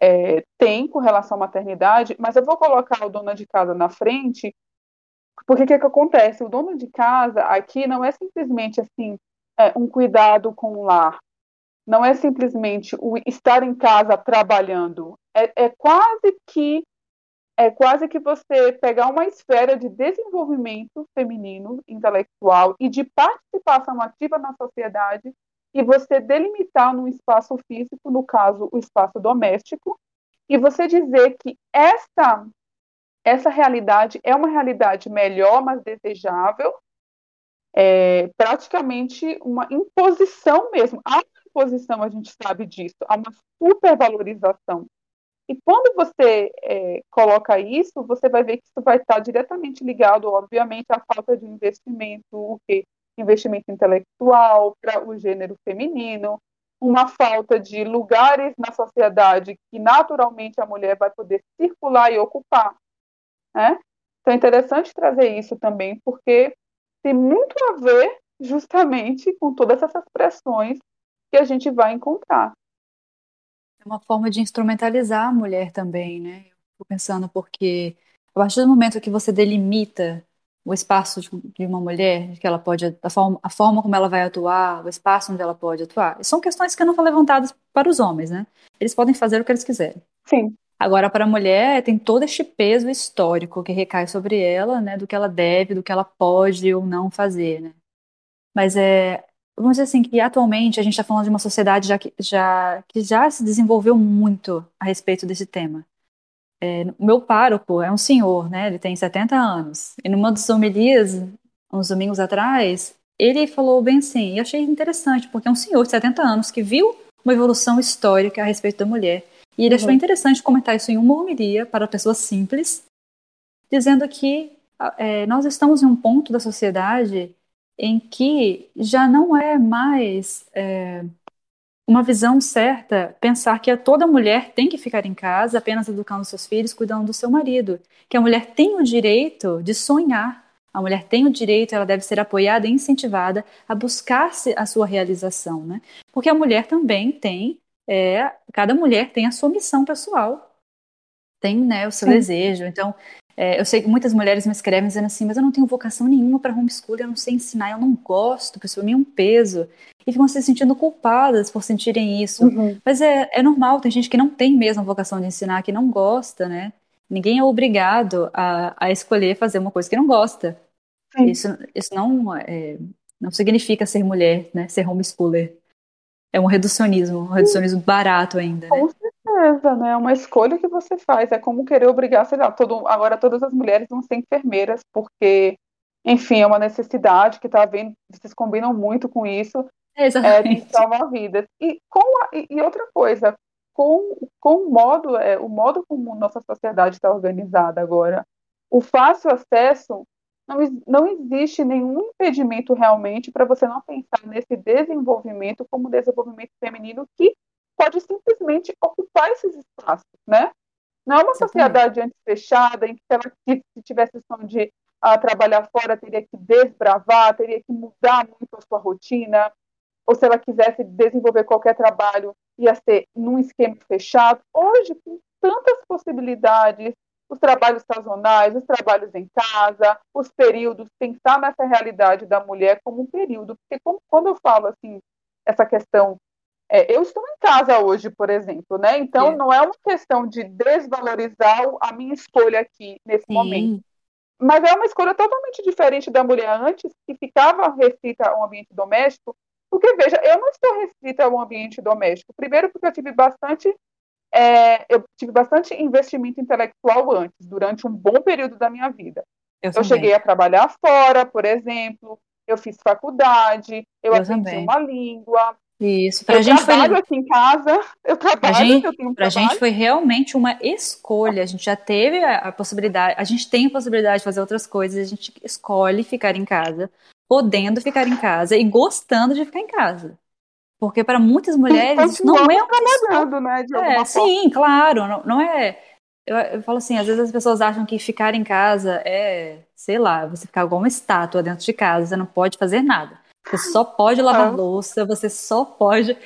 é, tem com relação à maternidade, mas eu vou colocar o dona de casa na frente, porque o que, que acontece? O dono de casa aqui não é simplesmente assim é, um cuidado com o lar, não é simplesmente o estar em casa trabalhando, é, é quase que é quase que você pegar uma esfera de desenvolvimento feminino, intelectual e de participação ativa na sociedade e você delimitar num espaço físico, no caso, o espaço doméstico, e você dizer que essa essa realidade é uma realidade melhor, mas desejável, é praticamente uma imposição mesmo. Há uma imposição, a gente sabe disso, há uma supervalorização e quando você é, coloca isso, você vai ver que isso vai estar diretamente ligado, obviamente, à falta de investimento, o que investimento intelectual para o gênero feminino, uma falta de lugares na sociedade que naturalmente a mulher vai poder circular e ocupar. Né? Então é interessante trazer isso também, porque tem muito a ver justamente com todas essas pressões que a gente vai encontrar. É uma forma de instrumentalizar a mulher também, né? Eu pensando porque a partir do momento que você delimita o espaço de uma mulher, que ela pode, a forma, a forma como ela vai atuar, o espaço onde ela pode atuar, são questões que não são levantadas para os homens, né? Eles podem fazer o que eles quiserem. Sim. Agora, para a mulher, tem todo este peso histórico que recai sobre ela, né, do que ela deve, do que ela pode ou não fazer, né? Mas é, vamos dizer assim, que atualmente a gente está falando de uma sociedade já que, já que já se desenvolveu muito a respeito desse tema. É, o meu pároco é um senhor, né? Ele tem 70 anos. E numa das homilias, uns domingos atrás, ele falou bem assim, e achei interessante, porque é um senhor de 70 anos que viu uma evolução histórica a respeito da mulher. E ele uhum. achou interessante comentar isso em uma homilia para pessoas simples, dizendo que é, nós estamos em um ponto da sociedade em que já não é mais é, uma visão certa pensar que toda mulher tem que ficar em casa apenas educando seus filhos, cuidando do seu marido. Que a mulher tem o direito de sonhar. A mulher tem o direito, ela deve ser apoiada e incentivada a buscar a sua realização, né? Porque a mulher também tem, é, cada mulher tem a sua missão pessoal, tem né, o seu Sim. desejo. Então, é, eu sei que muitas mulheres me escrevem dizendo assim, mas eu não tenho vocação nenhuma para homeschooling, eu não sei ensinar, eu não gosto, pessoa é um peso. E ficam se sentindo culpadas por sentirem isso. Uhum. Mas é, é normal, tem gente que não tem mesmo a vocação de ensinar, que não gosta, né? Ninguém é obrigado a, a escolher fazer uma coisa que não gosta. Isso, isso não, é, não significa ser mulher, né? Ser homeschooler. É um reducionismo, um reducionismo barato ainda, né? Com certeza, né? É uma escolha que você faz. É como querer obrigar, sei lá, todo, agora todas as mulheres vão ser enfermeiras, porque, enfim, é uma necessidade que está havendo, vocês combinam muito com isso, Exatamente. é, de salvar vidas. E, com a, e outra coisa, com, com o modo, é, o modo como nossa sociedade está organizada agora, o fácil acesso não, não existe nenhum impedimento realmente para você não pensar nesse desenvolvimento como desenvolvimento feminino que pode simplesmente ocupar esses espaços, né? Não é uma sociedade antes fechada, em que se ela se tivesse som de uh, trabalhar fora, teria que desbravar, teria que mudar muito a sua rotina, ou se ela quisesse desenvolver qualquer trabalho, ia ser num esquema fechado. Hoje, com tantas possibilidades os trabalhos sazonais, os trabalhos em casa, os períodos, pensar nessa realidade da mulher como um período. Porque como, quando eu falo assim, essa questão, é, eu estou em casa hoje, por exemplo, né? Então é. não é uma questão de desvalorizar a minha escolha aqui nesse Sim. momento. Mas é uma escolha totalmente diferente da mulher antes, que ficava restrita ao ambiente doméstico, porque, veja, eu não estou restrita ao ambiente doméstico. Primeiro, porque eu tive bastante é, eu tive bastante investimento intelectual antes, durante um bom período da minha vida. Eu, eu cheguei a trabalhar fora, por exemplo, eu fiz faculdade, eu, eu aprendi também. uma língua. Isso, pra eu gente trabalho foi... aqui em casa, eu trabalho, pra gente, eu tenho um pra gente foi realmente uma escolha, a gente já teve a, a possibilidade, a gente tem a possibilidade de fazer outras coisas, a gente escolhe ficar em casa, podendo ficar em casa e gostando de ficar em casa. Porque para muitas mulheres isso não é trabalhando, né? De é, sim, claro, não, não é. Eu, eu, falo assim, às vezes as pessoas acham que ficar em casa é, sei lá, você ficar igual uma estátua dentro de casa, você não pode fazer nada. Você só pode lavar louça, você só pode.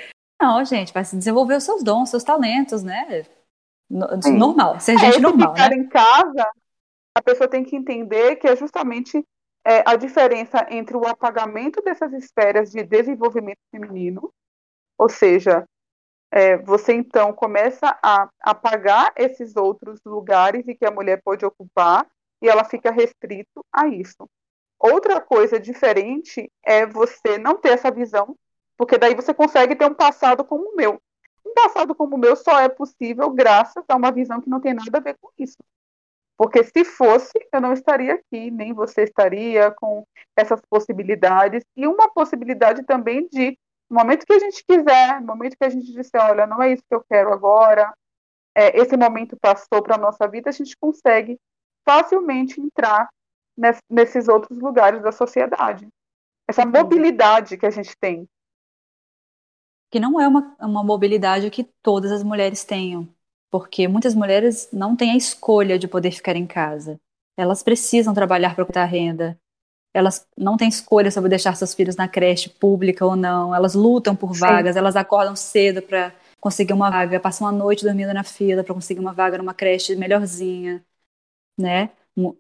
Não, gente, vai se desenvolver os seus dons, seus talentos, né? Normal, ser é, gente normal. Ficar né? em casa, a pessoa tem que entender que é justamente é, a diferença entre o apagamento dessas esferas de desenvolvimento feminino ou seja, é, você então começa a apagar esses outros lugares em que a mulher pode ocupar e ela fica restrito a isso. Outra coisa diferente é você não ter essa visão, porque daí você consegue ter um passado como o meu. Um passado como o meu só é possível graças a uma visão que não tem nada a ver com isso. Porque se fosse, eu não estaria aqui, nem você estaria com essas possibilidades. E uma possibilidade também de no momento que a gente quiser, no momento que a gente disser, olha, não é isso que eu quero agora, é, esse momento passou para a nossa vida, a gente consegue facilmente entrar nesses outros lugares da sociedade. Essa mobilidade que a gente tem. Que não é uma, uma mobilidade que todas as mulheres tenham, porque muitas mulheres não têm a escolha de poder ficar em casa. Elas precisam trabalhar para obter renda, elas não têm escolha sobre deixar seus filhos na creche pública ou não, elas lutam por vagas, Sim. elas acordam cedo para conseguir uma vaga, passam a noite dormindo na fila para conseguir uma vaga numa creche melhorzinha, né?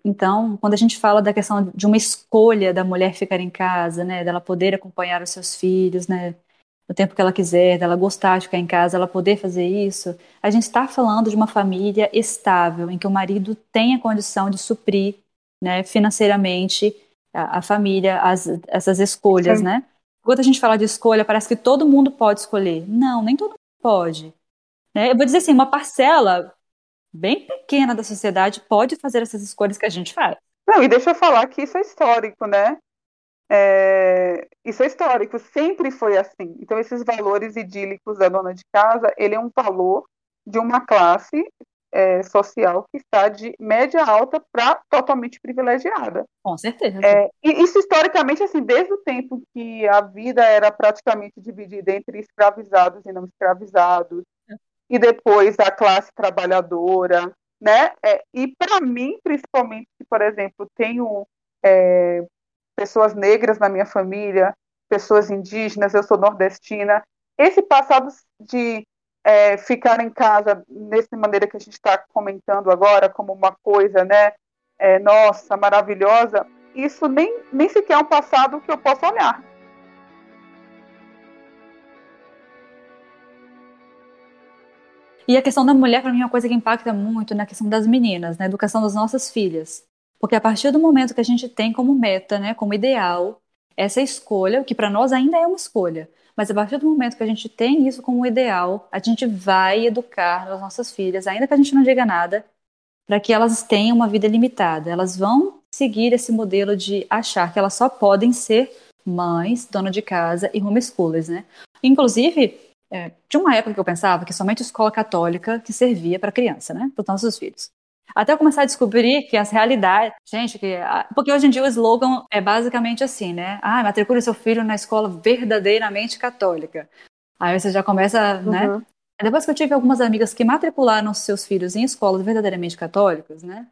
Então, quando a gente fala da questão de uma escolha da mulher ficar em casa, né, dela poder acompanhar os seus filhos, né, no tempo que ela quiser, dela gostar de ficar em casa, ela poder fazer isso, a gente está falando de uma família estável, em que o marido tem a condição de suprir, né, financeiramente a, a família, as, essas escolhas, Sim. né? Quando a gente fala de escolha, parece que todo mundo pode escolher. Não, nem todo mundo pode. Né? Eu vou dizer assim, uma parcela bem pequena da sociedade pode fazer essas escolhas que a gente faz. Não, e deixa eu falar que isso é histórico, né? É, isso é histórico, sempre foi assim. Então, esses valores idílicos da dona de casa, ele é um valor de uma classe é, social que está de média alta para totalmente privilegiada. Com certeza. É, e isso historicamente, assim, desde o tempo que a vida era praticamente dividida entre escravizados e não escravizados, e depois a classe trabalhadora, né? É, e para mim, principalmente, por exemplo, tenho é, pessoas negras na minha família, pessoas indígenas, eu sou nordestina, esse passado de é, ficar em casa dessa maneira que a gente está comentando agora, como uma coisa, né? É, nossa, maravilhosa, isso nem, nem sequer é um passado que eu possa olhar. E a questão da mulher, para mim, é uma coisa que impacta muito na questão das meninas, na educação das nossas filhas. Porque a partir do momento que a gente tem como meta, né, como ideal, essa escolha, que para nós ainda é uma escolha, mas a partir do momento que a gente tem isso como ideal, a gente vai educar as nossas filhas, ainda que a gente não diga nada, para que elas tenham uma vida limitada. Elas vão seguir esse modelo de achar que elas só podem ser mães, dona de casa e homeschoolers, né? Inclusive, é, tinha uma época que eu pensava que somente a escola católica que servia para criança, né? Para os nossos filhos. Até eu começar a descobrir que as realidades. Gente, que, porque hoje em dia o slogan é basicamente assim, né? Ah, matricule seu filho na escola verdadeiramente católica. Aí você já começa, né? uhum. né? Depois que eu tive algumas amigas que matricularam seus filhos em escolas verdadeiramente católicas, né?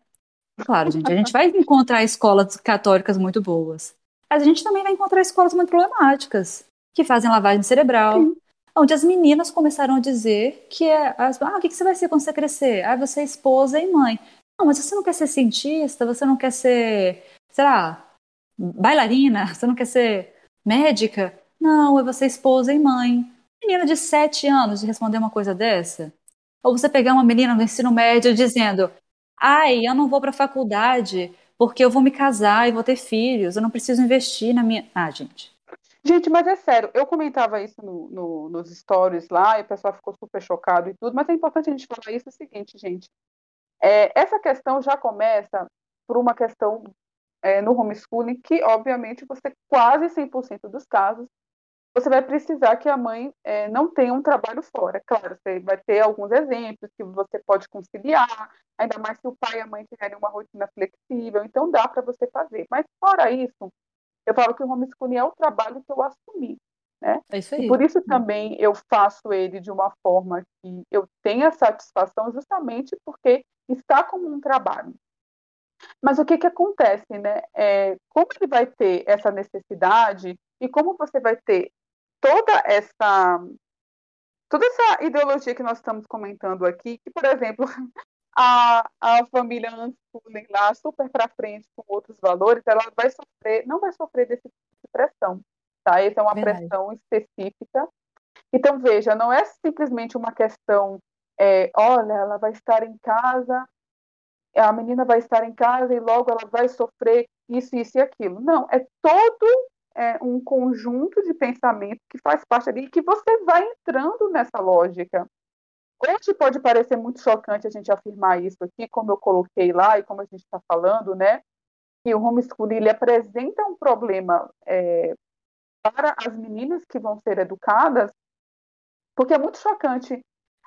Claro, gente, a gente vai encontrar escolas católicas muito boas. Mas a gente também vai encontrar escolas muito problemáticas, que fazem lavagem cerebral, Sim onde as meninas começaram a dizer que é, as, ah, o que, você vai ser quando você crescer? Ah, você é esposa e mãe. Não, mas você não quer ser cientista, você não quer ser, sei lá, bailarina, você não quer ser médica? Não, é você esposa e mãe. Menina de sete anos de responder uma coisa dessa? Ou você pegar uma menina no ensino médio dizendo: ai, eu não vou para a faculdade porque eu vou me casar e vou ter filhos, eu não preciso investir na minha. Ah, gente. Gente, mas é sério, eu comentava isso no, no, nos stories lá e o pessoal ficou super chocado e tudo, mas é importante a gente falar isso é o seguinte, gente. É, essa questão já começa por uma questão é, no homeschooling que, obviamente, você quase 100% dos casos você vai precisar que a mãe é, não tenha um trabalho fora. Claro, você vai ter alguns exemplos que você pode conciliar, ainda mais se o pai e a mãe tiverem uma rotina flexível, então dá para você fazer. Mas fora isso, eu falo que o homeschooling é o trabalho que eu assumi. Né? É isso aí. E por isso também eu faço ele de uma forma que eu tenha satisfação, justamente porque está como um trabalho. Mas o que, que acontece, né? É, como ele vai ter essa necessidade e como você vai ter toda essa toda essa ideologia que nós estamos comentando aqui, que, por exemplo, a, a família unschooling lá, super para frente com outros valores, ela vai sofrer, não vai sofrer desse tipo de pressão, tá? Essa é uma Verdade. pressão específica. Então, veja, não é simplesmente uma questão, é, olha, ela vai estar em casa, a menina vai estar em casa e logo ela vai sofrer isso, isso e aquilo. Não, é todo é, um conjunto de pensamento que faz parte ali e que você vai entrando nessa lógica. Hoje pode parecer muito chocante a gente afirmar isso aqui, como eu coloquei lá e como a gente está falando, né? Que o homeschooling ele apresenta um problema é, para as meninas que vão ser educadas, porque é muito chocante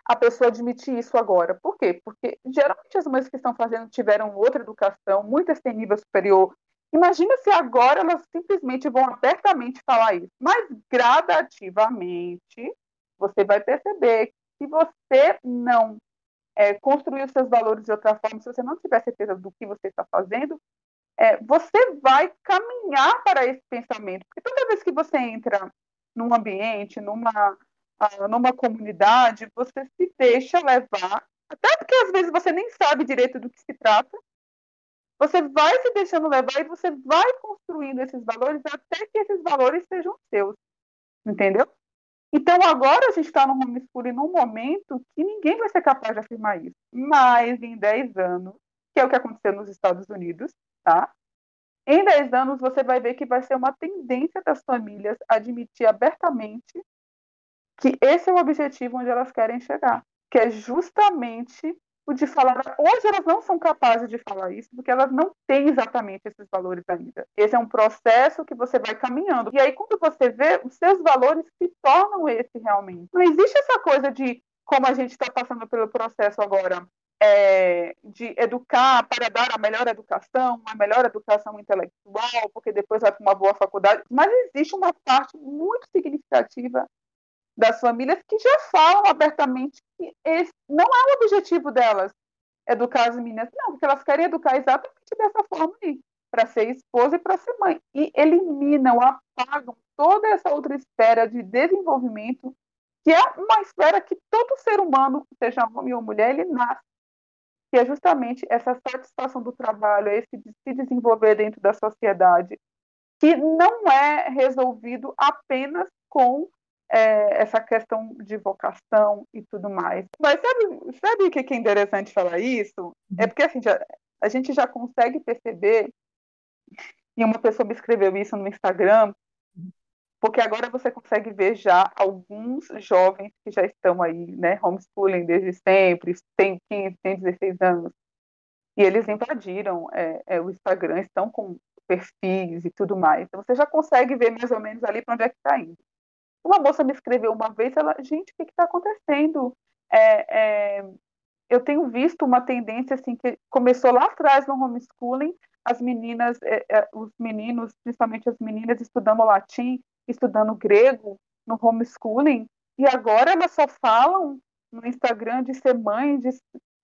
a pessoa admitir isso agora. Por quê? Porque geralmente as mães que estão fazendo tiveram outra educação, muitas têm nível superior, Imagina se agora elas simplesmente vão abertamente falar isso. Mas gradativamente você vai perceber se você não é, construir os seus valores de outra forma, se você não tiver certeza do que você está fazendo, é, você vai caminhar para esse pensamento. Porque toda vez que você entra num ambiente, numa, uh, numa comunidade, você se deixa levar, até porque às vezes você nem sabe direito do que se trata, você vai se deixando levar e você vai construindo esses valores até que esses valores sejam seus. Entendeu? Então, agora a gente está no homeschooling num momento que ninguém vai ser capaz de afirmar isso. Mas em 10 anos, que é o que aconteceu nos Estados Unidos, tá? Em 10 anos, você vai ver que vai ser uma tendência das famílias admitir abertamente que esse é o objetivo onde elas querem chegar, que é justamente de falar. Hoje elas não são capazes de falar isso, porque elas não têm exatamente esses valores ainda. Esse é um processo que você vai caminhando. E aí, quando você vê, os seus valores se tornam esse realmente. Não existe essa coisa de como a gente está passando pelo processo agora. É, de educar para dar a melhor educação, a melhor educação intelectual, porque depois vai para uma boa faculdade, mas existe uma parte muito significativa das famílias que já falam abertamente que esse não é o objetivo delas educar as meninas, não, porque elas querem educar exatamente dessa forma aí, para ser esposa e para ser mãe. E eliminam, apagam toda essa outra esfera de desenvolvimento, que é uma esfera que todo ser humano, seja homem ou mulher, ele nasce. Que é justamente essa satisfação do trabalho, esse de se desenvolver dentro da sociedade, que não é resolvido apenas com é, essa questão de vocação e tudo mais. Mas sabe, sabe o que é interessante falar isso? É porque assim, já, a gente já consegue perceber, e uma pessoa me escreveu isso no Instagram, porque agora você consegue ver já alguns jovens que já estão aí, né, homeschooling desde sempre, tem 15, tem 16 anos, e eles invadiram é, é, o Instagram, estão com perfis e tudo mais. Então você já consegue ver mais ou menos ali para onde é que está indo. Uma moça me escreveu uma vez, ela, gente, o que está acontecendo? É, é, eu tenho visto uma tendência assim que começou lá atrás no homeschooling, as meninas, é, é, os meninos, principalmente as meninas, estudando latim, estudando grego no homeschooling, e agora elas só falam no Instagram de ser mãe de,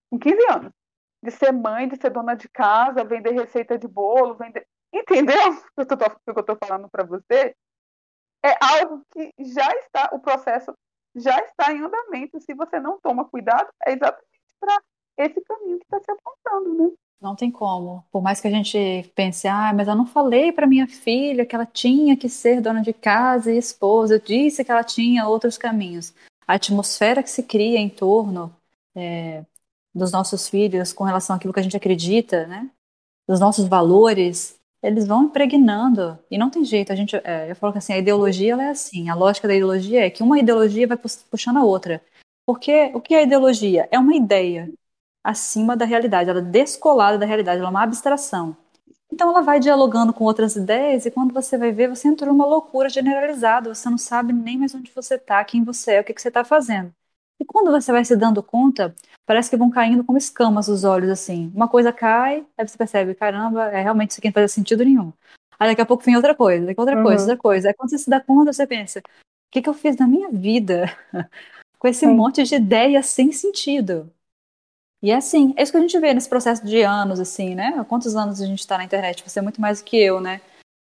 com 15 anos, de ser mãe, de ser dona de casa, vender receita de bolo, vender. Entendeu o que eu estou falando para você? É algo que já está, o processo já está em andamento. Se você não toma cuidado, é exatamente para esse caminho que está se apontando, né? Não tem como. Por mais que a gente pense, ah, mas eu não falei para minha filha que ela tinha que ser dona de casa e esposa, eu disse que ela tinha outros caminhos. A atmosfera que se cria em torno é, dos nossos filhos com relação àquilo que a gente acredita, né? Dos nossos valores, eles vão impregnando. E não tem jeito. A gente, é, eu falo que assim, a ideologia é assim. A lógica da ideologia é que uma ideologia vai puxando a outra. Porque o que é ideologia? É uma ideia acima da realidade, ela é descolada da realidade, ela é uma abstração. Então ela vai dialogando com outras ideias e quando você vai ver, você entrou numa loucura generalizada, você não sabe nem mais onde você está, quem você é, o que, que você está fazendo. E quando você vai se dando conta, parece que vão caindo como escamas os olhos, assim. Uma coisa cai, aí você percebe, caramba, é realmente isso aqui não faz sentido nenhum. Aí daqui a pouco vem outra coisa, daqui outra uhum. coisa, outra coisa. Aí quando você se dá conta, você pensa, o que, que eu fiz na minha vida com esse Sim. monte de ideias sem sentido? E é assim, é isso que a gente vê nesse processo de anos, assim, né? Há quantos anos a gente está na internet? Você é muito mais do que eu, né?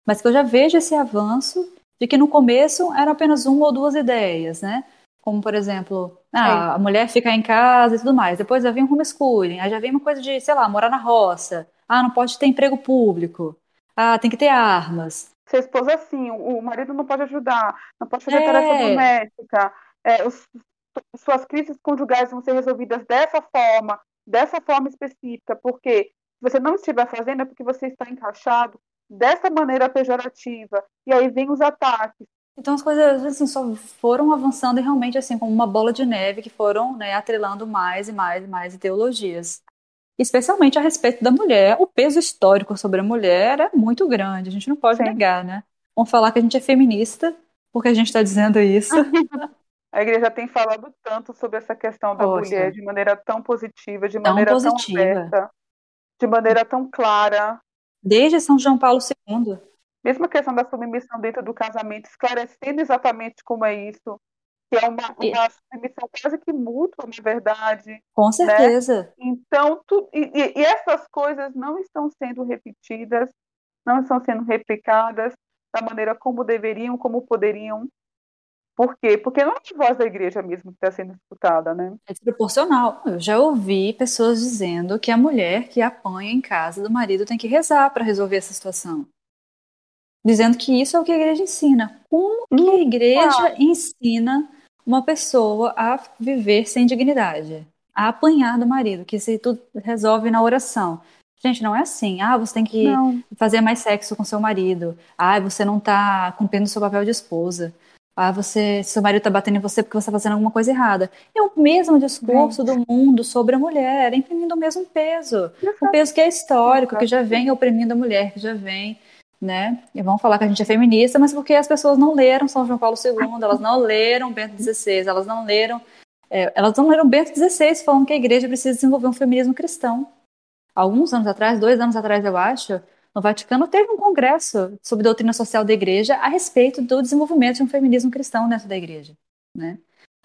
Mas que eu já vejo esse avanço de que no começo eram apenas uma ou duas ideias, né? Como, por exemplo, ah, a mulher ficar em casa e tudo mais. Depois já vem um homeschooling, aí já vem uma coisa de, sei lá, morar na roça. Ah, não pode ter emprego público. Ah, tem que ter armas. Ser esposa assim, o marido não pode ajudar, não pode fazer é... tarefa doméstica. É, os, suas crises conjugais vão ser resolvidas dessa forma, dessa forma específica, porque se você não estiver fazendo é porque você está encaixado dessa maneira pejorativa. E aí vem os ataques. Então as coisas assim só foram avançando e realmente assim como uma bola de neve que foram né, atrelando mais e mais e mais ideologias. Especialmente a respeito da mulher, o peso histórico sobre a mulher é muito grande, a gente não pode Sim. negar, né? Vamos falar que a gente é feminista, porque a gente está dizendo isso. a igreja tem falado tanto sobre essa questão da Poxa. mulher de maneira tão positiva, de maneira tão, positiva. tão aberta, de maneira tão clara. Desde São João Paulo II. Mesmo a questão da submissão dentro do casamento, esclarecendo exatamente como é isso, que é uma, uma submissão quase que mútua, na verdade. Com né? certeza. Né? Então, tu, e, e, essas coisas não estão sendo repetidas, não estão sendo replicadas da maneira como deveriam, como poderiam. Por quê? Porque não é a voz da igreja mesmo que está sendo escutada, né? É desproporcional. Eu já ouvi pessoas dizendo que a mulher que apanha em casa do marido tem que rezar para resolver essa situação dizendo que isso é o que a igreja ensina. Como que a igreja ensina uma pessoa a viver sem dignidade? A apanhar do marido, que se tudo resolve na oração. Gente, não é assim. Ah, você tem que não. fazer mais sexo com seu marido. Ah, você não está cumprindo o seu papel de esposa. Ah, você, seu marido está batendo em você porque você está fazendo alguma coisa errada. É o mesmo discurso do mundo sobre a mulher, imprimindo o mesmo peso. O peso que é histórico, que já vem oprimindo a mulher, que já vem né? E vão falar que a gente é feminista, mas porque as pessoas não leram São João Paulo II, elas não leram Bento XVI, elas não leram, é, elas não leram Bento XVI falando que a igreja precisa desenvolver um feminismo cristão. Alguns anos atrás, dois anos atrás, eu acho, no Vaticano teve um congresso sobre doutrina social da igreja a respeito do desenvolvimento de um feminismo cristão dentro da igreja, né?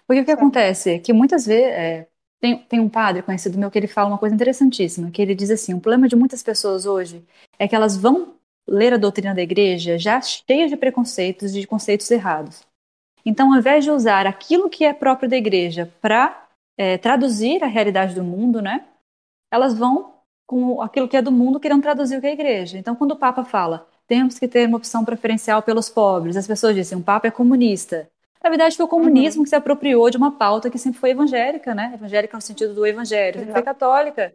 Porque o que acontece? Que muitas vezes, é, tem, tem um padre conhecido meu que ele fala uma coisa interessantíssima, que ele diz assim, o problema de muitas pessoas hoje é que elas vão ler a doutrina da igreja já cheia de preconceitos e de conceitos errados. Então, ao invés de usar aquilo que é próprio da igreja para é, traduzir a realidade do mundo, né, elas vão com aquilo que é do mundo querendo traduzir o que é a igreja. Então, quando o Papa fala temos que ter uma opção preferencial pelos pobres, as pessoas dizem o Papa é comunista. Na verdade, foi o comunismo uhum. que se apropriou de uma pauta que sempre foi evangélica, né? Evangélica no sentido do evangelho, sempre foi católica.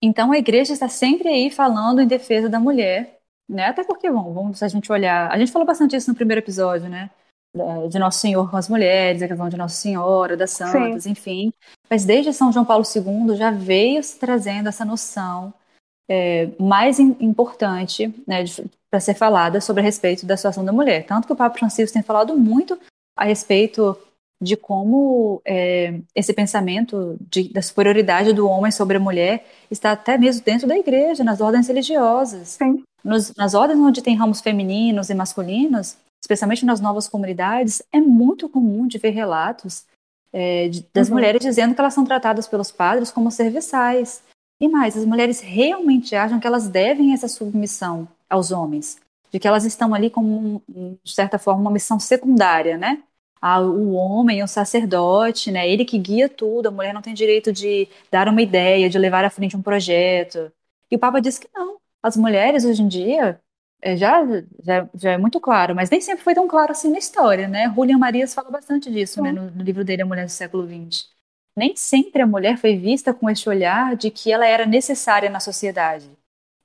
Então, a igreja está sempre aí falando em defesa da mulher né? Até porque, bom, vamos a gente olhar. A gente falou bastante isso no primeiro episódio, né? De Nosso Senhor com as mulheres, a questão de Nossa Senhora, das santas, Sim. enfim. Mas desde São João Paulo II já veio se trazendo essa noção é, mais in, importante né, para ser falada sobre a respeito da situação da mulher. Tanto que o Papa Francisco tem falado muito a respeito de como é, esse pensamento de, da superioridade do homem sobre a mulher está até mesmo dentro da igreja, nas ordens religiosas. Sim. Nos, nas ordens onde tem ramos femininos e masculinos, especialmente nas novas comunidades, é muito comum de ver relatos é, de, das uhum. mulheres dizendo que elas são tratadas pelos padres como serviçais. E mais, as mulheres realmente acham que elas devem essa submissão aos homens, de que elas estão ali como, de certa forma, uma missão secundária, né? Ah, o homem, o sacerdote, né? Ele que guia tudo, a mulher não tem direito de dar uma ideia, de levar à frente um projeto. E o Papa disse que não. As mulheres hoje em dia é, já, já, já é muito claro, mas nem sempre foi tão claro assim na história, né? Julian Marias fala bastante disso, né, no, no livro dele, A Mulher do Século XX. Nem sempre a mulher foi vista com esse olhar de que ela era necessária na sociedade,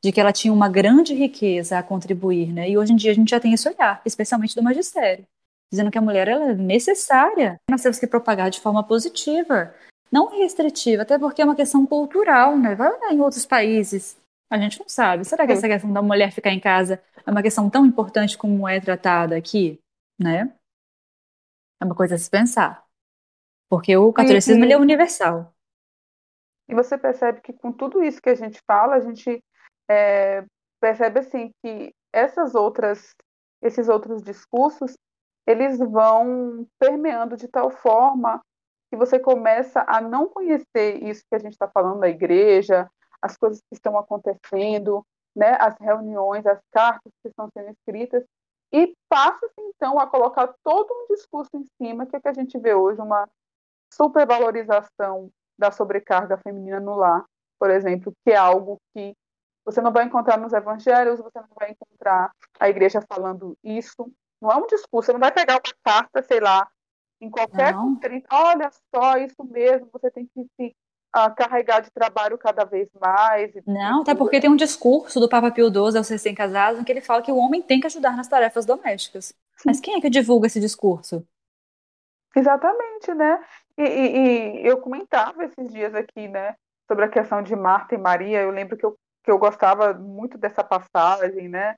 de que ela tinha uma grande riqueza a contribuir, né? E hoje em dia a gente já tem esse olhar, especialmente do magistério, dizendo que a mulher é necessária. Nós temos que propagar de forma positiva, não restritiva, até porque é uma questão cultural, né? Vai olhar em outros países, a gente não sabe. Será que essa questão da mulher ficar em casa é uma questão tão importante como é tratada aqui, né? É uma coisa a se pensar. Porque o catolicismo é universal. E você percebe que com tudo isso que a gente fala, a gente é, percebe assim que essas outras, esses outros discursos, eles vão permeando de tal forma que você começa a não conhecer isso que a gente está falando da igreja, as coisas que estão acontecendo, né, as reuniões, as cartas que estão sendo escritas, e passa-se então a colocar todo um discurso em cima, que é que a gente vê hoje, uma supervalorização da sobrecarga feminina no lar, por exemplo, que é algo que você não vai encontrar nos evangelhos, você não vai encontrar a igreja falando isso. Não é um discurso, você não vai pegar uma carta, sei lá, em qualquer conferência, olha só, isso mesmo, você tem que se a carregar de trabalho cada vez mais. Não, até porque tem um discurso do Papa Pio XII aos recém-casados em que ele fala que o homem tem que ajudar nas tarefas domésticas. Mas quem é que divulga esse discurso? Exatamente, né? E, e, e, eu comentava esses dias aqui, né, sobre a questão de Marta e Maria. Eu lembro que eu, que eu gostava muito dessa passagem, né?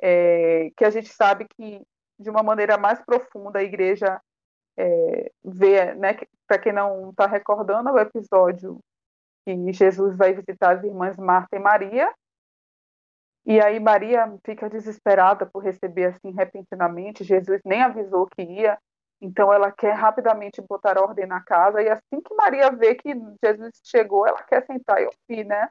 É, que a gente sabe que, de uma maneira mais profunda, a igreja é, ver, né, para quem não está recordando, é o episódio que Jesus vai visitar as irmãs Marta e Maria, e aí Maria fica desesperada por receber assim repentinamente, Jesus nem avisou que ia, então ela quer rapidamente botar ordem na casa, e assim que Maria vê que Jesus chegou, ela quer sentar e ouvir, né?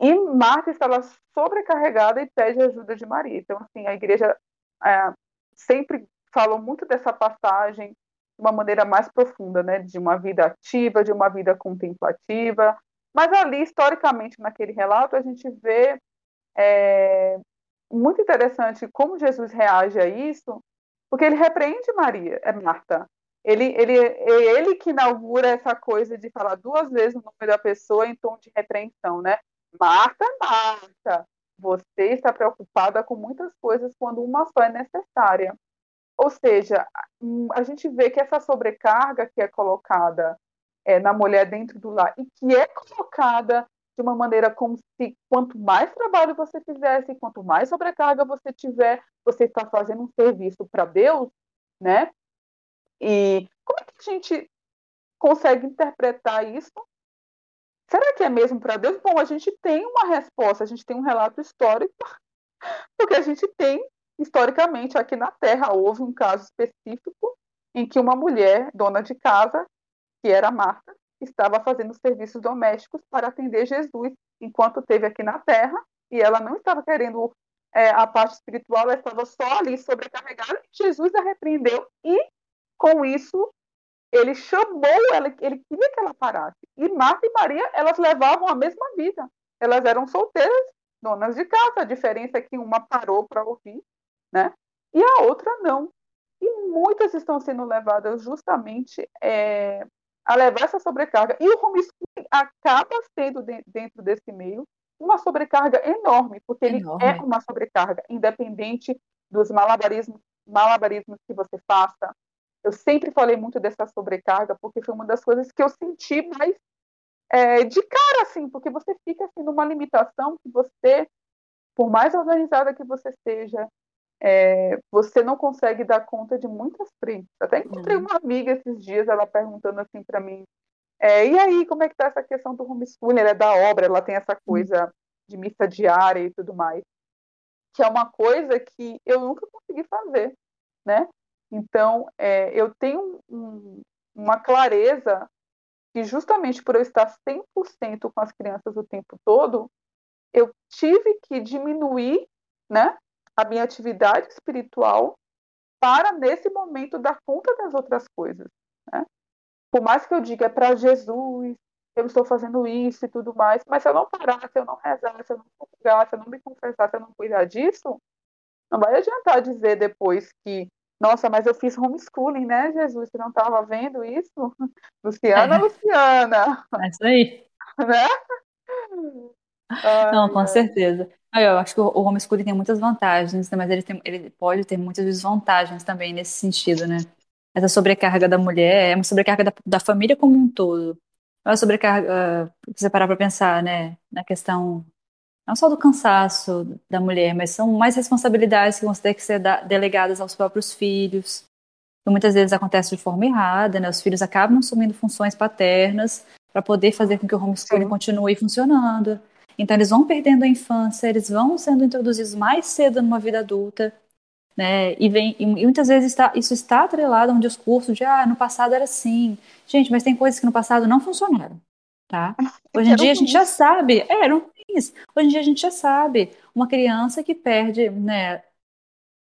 E Marta estava sobrecarregada e pede ajuda de Maria. Então, assim, a igreja é, sempre falou muito dessa passagem de uma maneira mais profunda, né, de uma vida ativa, de uma vida contemplativa. Mas ali, historicamente, naquele relato, a gente vê é, muito interessante como Jesus reage a isso, porque ele repreende Maria, é Marta. Ele, ele, é ele que inaugura essa coisa de falar duas vezes o nome da pessoa em tom de repreensão, né? Marta, Marta, você está preocupada com muitas coisas quando uma só é necessária. Ou seja, a gente vê que essa sobrecarga que é colocada é, na mulher dentro do lar e que é colocada de uma maneira como se quanto mais trabalho você fizesse, quanto mais sobrecarga você tiver, você está fazendo um serviço para Deus, né? E como é que a gente consegue interpretar isso? Será que é mesmo para Deus? Bom, a gente tem uma resposta, a gente tem um relato histórico, porque a gente tem historicamente, aqui na Terra, houve um caso específico em que uma mulher, dona de casa, que era Marta, estava fazendo serviços domésticos para atender Jesus enquanto esteve aqui na Terra, e ela não estava querendo é, a parte espiritual, ela estava só ali sobrecarregada. Jesus a repreendeu e, com isso, ele chamou ela, ele queria que ela parasse. E Marta e Maria, elas levavam a mesma vida. Elas eram solteiras, donas de casa. A diferença é que uma parou para ouvir né? E a outra não. E muitas estão sendo levadas justamente é, a levar essa sobrecarga. E o homeschooling acaba sendo, de, dentro desse meio, uma sobrecarga enorme, porque enorme. ele é uma sobrecarga, independente dos malabarismos, malabarismos que você faça. Eu sempre falei muito dessa sobrecarga, porque foi uma das coisas que eu senti mais é, de cara, assim, porque você fica assim, numa limitação que você, por mais organizada que você seja, é, você não consegue dar conta de muitas frentes. Até encontrei uhum. uma amiga esses dias, ela perguntando assim para mim, é, e aí, como é que tá essa questão do homeschooling? Ela é da obra, ela tem essa uhum. coisa de missa diária e tudo mais, que é uma coisa que eu nunca consegui fazer, né? Então, é, eu tenho um, uma clareza que justamente por eu estar 100% com as crianças o tempo todo, eu tive que diminuir, né, a minha atividade espiritual para, nesse momento, dar conta das outras coisas. Né? Por mais que eu diga é para Jesus, eu estou fazendo isso e tudo mais, mas se eu não parar, se eu não rezar, se eu não cuidar, se eu não me confessar, se eu não cuidar disso, não vai adiantar dizer depois que, nossa, mas eu fiz homeschooling, né, Jesus? Você não estava vendo isso? Luciana, é. Luciana. É isso aí. Né? Ai, não, com certeza. Eu acho que o homeschooling tem muitas vantagens, né, mas ele, tem, ele pode ter muitas desvantagens também nesse sentido, né? Essa sobrecarga da mulher é uma sobrecarga da, da família como um todo. É uma sobrecarga, se você parar para pensar, né, na questão não só do cansaço da mulher, mas são mais responsabilidades que vão ter que ser delegadas aos próprios filhos. Que muitas vezes acontece de forma errada, né? Os filhos acabam assumindo funções paternas para poder fazer com que o homeschooling Sim. continue funcionando. Então, eles vão perdendo a infância, eles vão sendo introduzidos mais cedo numa vida adulta, né? E, vem, e muitas vezes está, isso está atrelado a um discurso de, ah, no passado era assim. Gente, mas tem coisas que no passado não funcionaram, tá? Hoje em dia a gente já sabe, é, eram ruins. Hoje em dia a gente já sabe. Uma criança que perde, né,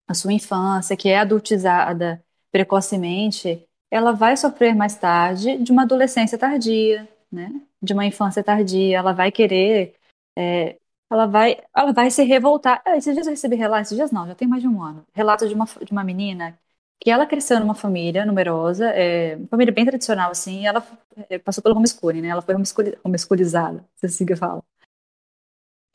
a sua infância, que é adultizada precocemente, ela vai sofrer mais tarde de uma adolescência tardia, né? De uma infância tardia, ela vai querer é, ela vai, ela vai se revoltar. Ah, esses dias eu recebi relatos, esses dias não, já tem mais de um ano. Relato de uma, de uma menina que ela cresceu numa família numerosa, é, uma família bem tradicional, assim, ela é, passou pelo homeschooling, né? Ela foi homeschoolizada, se assim que eu falo.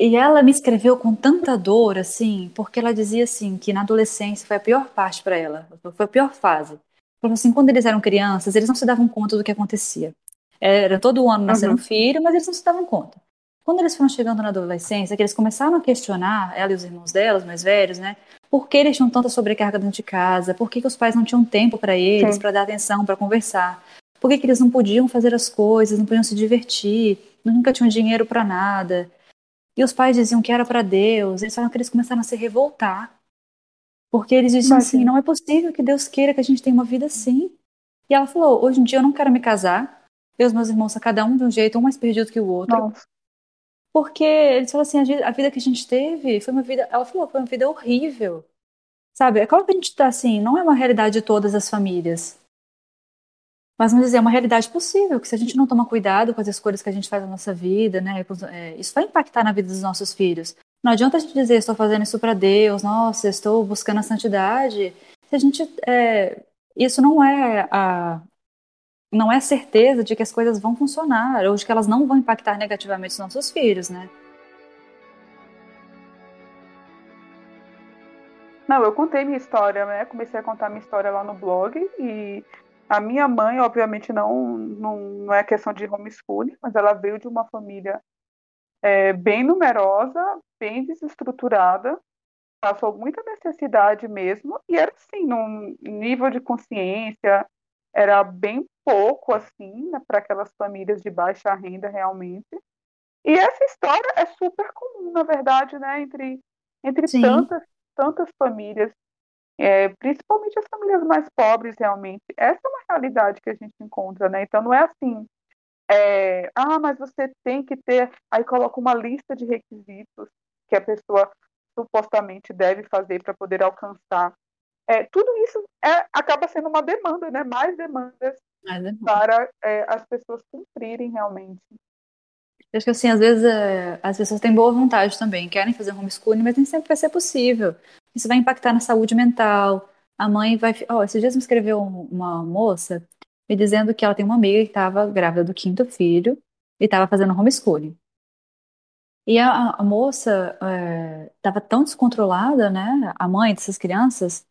E ela me escreveu com tanta dor, assim, porque ela dizia, assim, que na adolescência foi a pior parte para ela, foi a pior fase. Falou assim, quando eles eram crianças, eles não se davam conta do que acontecia. Era todo ano nascendo uhum. um filho, mas eles não se davam conta. Quando eles foram chegando na adolescência, que eles começaram a questionar, ela e os irmãos delas, mais velhos, né? Por que eles tinham tanta sobrecarga dentro de casa? Por que, que os pais não tinham tempo para eles, para dar atenção, para conversar? Por que, que eles não podiam fazer as coisas, não podiam se divertir, nunca tinham dinheiro para nada? E os pais diziam que era para Deus, eles falaram que eles começaram a se revoltar. Porque eles diziam Mas, assim: não é possível que Deus queira que a gente tenha uma vida assim. E ela falou: hoje em dia eu não quero me casar. Eu e os meus irmãos, cada um de um jeito, um mais perdido que o outro. Nossa. Porque eles falam assim, a vida que a gente teve foi uma vida, ela falou, foi uma vida horrível. Sabe? É claro que a gente tá assim, não é uma realidade de todas as famílias. Mas vamos dizer, é uma realidade possível, que se a gente não tomar cuidado com as escolhas que a gente faz na nossa vida, né, é, isso vai impactar na vida dos nossos filhos. Não adianta a gente dizer, estou fazendo isso para Deus, nossa, estou buscando a santidade. Se a gente, é, isso não é a, não é certeza de que as coisas vão funcionar ou de que elas não vão impactar negativamente os nossos filhos, né? Não, eu contei minha história, né? Comecei a contar minha história lá no blog e a minha mãe, obviamente, não, não, não é questão de homeschooling, mas ela veio de uma família é, bem numerosa, bem desestruturada, passou muita necessidade mesmo, e era assim, num nível de consciência, era bem pouco assim né, para aquelas famílias de baixa renda realmente. E essa história é super comum, na verdade, né, entre, entre tantas, tantas famílias, é, principalmente as famílias mais pobres realmente. Essa é uma realidade que a gente encontra, né? Então não é assim, é, ah, mas você tem que ter, aí coloca uma lista de requisitos que a pessoa supostamente deve fazer para poder alcançar é, tudo isso é, acaba sendo uma demanda, né? Mais demandas para é, as pessoas cumprirem realmente. Eu acho que assim, às vezes é, as pessoas têm boa vontade também, querem fazer homeschooling, mas nem sempre vai ser possível. Isso vai impactar na saúde mental. A mãe vai. Oh, esses dias me escreveu uma moça me dizendo que ela tem uma amiga que estava grávida do quinto filho e estava fazendo homeschooling. E a, a moça estava é, tão descontrolada, né? A mãe dessas crianças,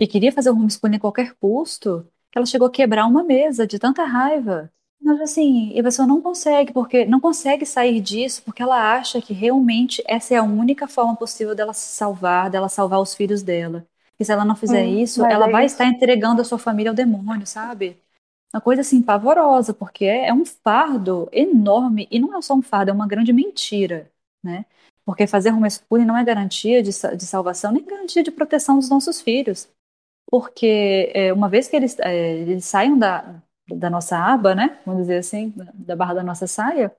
e queria fazer o homeschooling a qualquer custo, que ela chegou a quebrar uma mesa de tanta raiva. Mas assim, e a pessoa não consegue, porque não consegue sair disso, porque ela acha que realmente essa é a única forma possível dela se salvar, dela salvar os filhos dela. E se ela não fizer hum, isso, ela é vai isso. estar entregando a sua família ao demônio, sabe? Uma coisa assim pavorosa, porque é, é um fardo enorme, e não é só um fardo, é uma grande mentira, né? Porque fazer homeschooling não é garantia de, de salvação, nem garantia de proteção dos nossos filhos porque é, uma vez que eles, é, eles saiam da, da nossa aba, né, vamos dizer assim, da barra da nossa saia,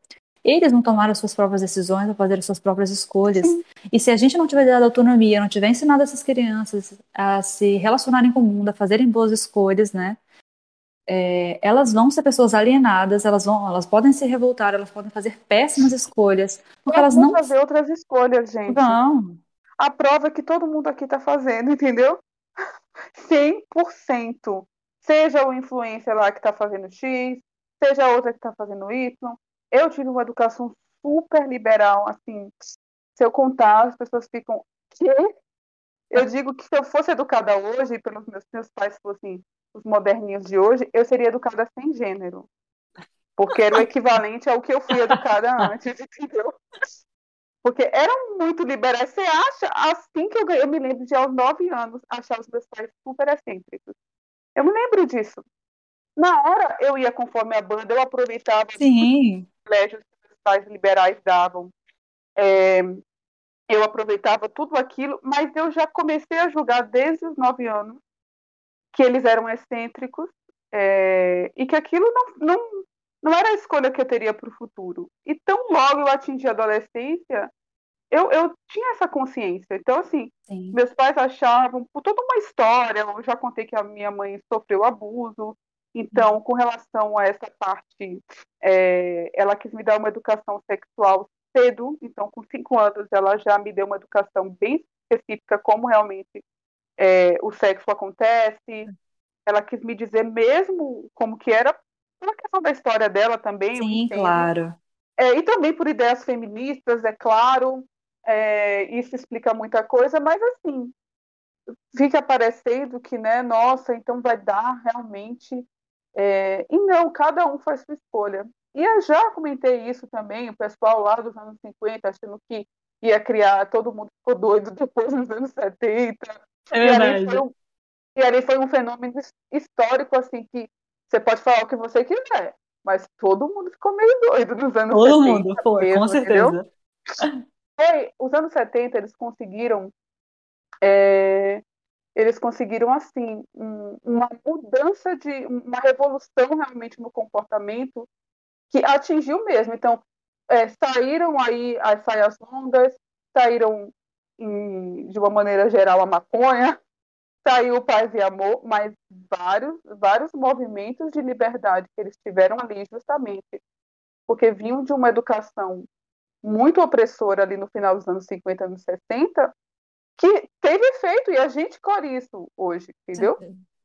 eles não tomaram as suas próprias decisões, a fazer as suas próprias escolhas. Sim. E se a gente não tiver dado autonomia, não tiver ensinado essas crianças a se relacionarem com o mundo, a fazerem boas escolhas, né? É, elas vão ser pessoas alienadas, elas vão, elas podem se revoltar, elas podem fazer péssimas escolhas, porque elas, elas não fazer outras escolhas, gente. Vão. A prova que todo mundo aqui está fazendo, entendeu? 100%. Seja o influencer lá que está fazendo X, seja outra que está fazendo Y. Eu tive uma educação super liberal, assim. Se eu contar, as pessoas ficam, quê? Eu digo que se eu fosse educada hoje, pelos meus, meus pais fossem os moderninhos de hoje, eu seria educada sem gênero. Porque era o equivalente ao que eu fui educada antes, entendeu? Porque eram muito liberais. Você acha, assim que eu ganhei, eu me lembro de aos nove anos, achar os meus pais super excêntricos. Eu me lembro disso. Na hora eu ia conforme a banda, eu aproveitava Sim. os privilégios que os pais liberais davam. É, eu aproveitava tudo aquilo, mas eu já comecei a julgar desde os nove anos que eles eram excêntricos é, e que aquilo não, não, não era a escolha que eu teria para o futuro. E tão logo eu atingi a adolescência, eu, eu tinha essa consciência. Então, assim, Sim. meus pais achavam, por toda uma história, eu já contei que a minha mãe sofreu abuso, então, com relação a essa parte, é, ela quis me dar uma educação sexual cedo, então, com cinco anos, ela já me deu uma educação bem específica, como realmente é, o sexo acontece. Ela quis me dizer mesmo como que era, pela questão da história dela também. Sim, claro. É, e também por ideias feministas, é claro. É, isso explica muita coisa, mas assim, fica parecendo que, né, nossa, então vai dar realmente. É, e não, cada um faz sua escolha. E eu já comentei isso também, o pessoal lá dos anos 50 achando que ia criar, todo mundo ficou doido depois nos anos 70, é e, ali foi um, e ali foi um fenômeno histórico, assim, que você pode falar o que você quiser, mas todo mundo ficou meio doido nos anos todo 70. Todo mundo foi, mesmo, com certeza. Foi, os anos 70, eles conseguiram. É, eles conseguiram, assim, um, uma mudança de. uma revolução realmente no comportamento que atingiu mesmo. Então, é, saíram aí as saias longas, saíram em, de uma maneira geral, a maconha, saiu Paz e Amor, mas vários, vários movimentos de liberdade que eles tiveram ali justamente porque vinham de uma educação muito opressora ali no final dos anos 50, anos 60, que teve efeito e a gente corre isso hoje, entendeu?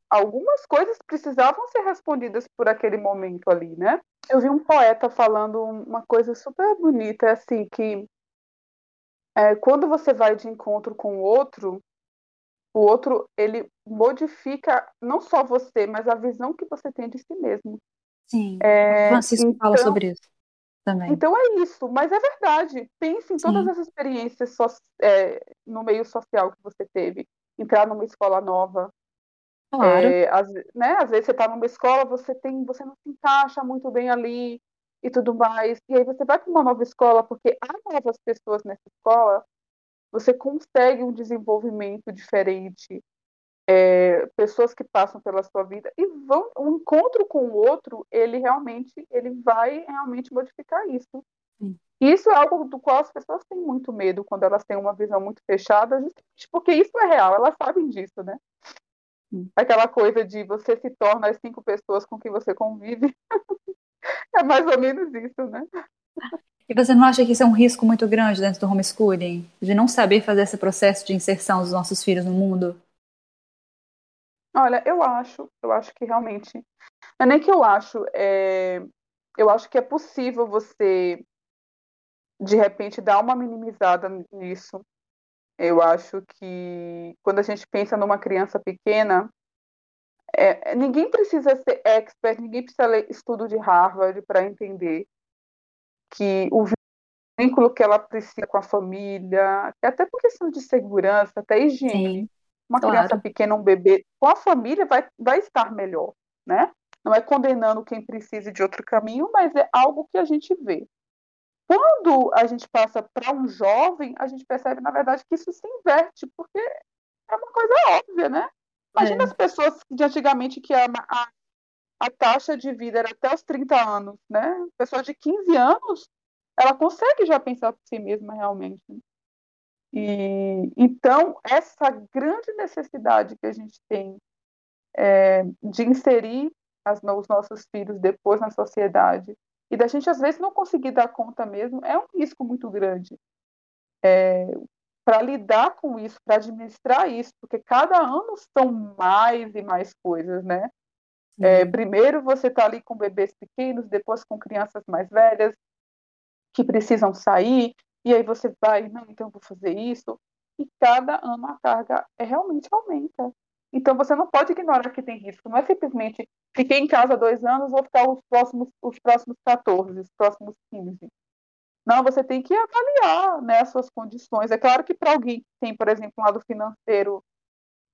Algumas coisas precisavam ser respondidas por aquele momento ali, né? Eu vi um poeta falando uma coisa super bonita, assim, que é, quando você vai de encontro com o outro, o outro ele modifica não só você, mas a visão que você tem de si mesmo. Sim. É, Francisco então, fala sobre isso também. Então é isso, mas é verdade. Pense em Sim. todas as experiências so, é, no meio social que você teve. Entrar numa escola nova. Claro. É, às, né, às vezes você está numa escola, você tem, você não se encaixa muito bem ali e tudo mais. E aí você vai para uma nova escola, porque há novas pessoas nessa escola, você consegue um desenvolvimento diferente. É, pessoas que passam pela sua vida e vão um encontro com o outro ele realmente ele vai realmente modificar isso Sim. isso é algo do qual as pessoas têm muito medo quando elas têm uma visão muito fechada justamente porque isso é real elas sabem disso né Sim. aquela coisa de você se torna as cinco pessoas com quem você convive É mais ou menos isso, né? E você não acha que isso é um risco muito grande dentro do homeschooling? De não saber fazer esse processo de inserção dos nossos filhos no mundo? Olha, eu acho, eu acho que realmente. Não é nem que eu acho, é... eu acho que é possível você, de repente, dar uma minimizada nisso. Eu acho que quando a gente pensa numa criança pequena, é, ninguém precisa ser expert, ninguém precisa ler estudo de Harvard para entender que o vínculo que ela precisa com a família, até por questão de segurança, até higiene. Sim, uma claro. criança pequena, um bebê, com a família vai, vai estar melhor, né? Não é condenando quem precise de outro caminho, mas é algo que a gente vê. Quando a gente passa para um jovem, a gente percebe, na verdade, que isso se inverte, porque é uma coisa óbvia, né? Imagina é. as pessoas de antigamente que a, a, a, taxa de vida era até os 30 anos, né? Pessoa de 15 anos, ela consegue já pensar por si mesma realmente. E então essa grande necessidade que a gente tem é, de inserir as, os nossos filhos depois na sociedade e da gente às vezes não conseguir dar conta mesmo é um risco muito grande é, para lidar com isso, para administrar isso, porque cada ano são mais e mais coisas, né? É, primeiro você está ali com bebês pequenos, depois com crianças mais velhas que precisam sair, e aí você vai, não, então vou fazer isso. E cada ano a carga é, realmente aumenta. Então você não pode ignorar que tem risco. Não é simplesmente fiquei em casa dois anos, vou ficar os próximos, os próximos 14, os próximos 15. Não, você tem que avaliar né, as suas condições. É claro que para alguém que tem, por exemplo, um lado financeiro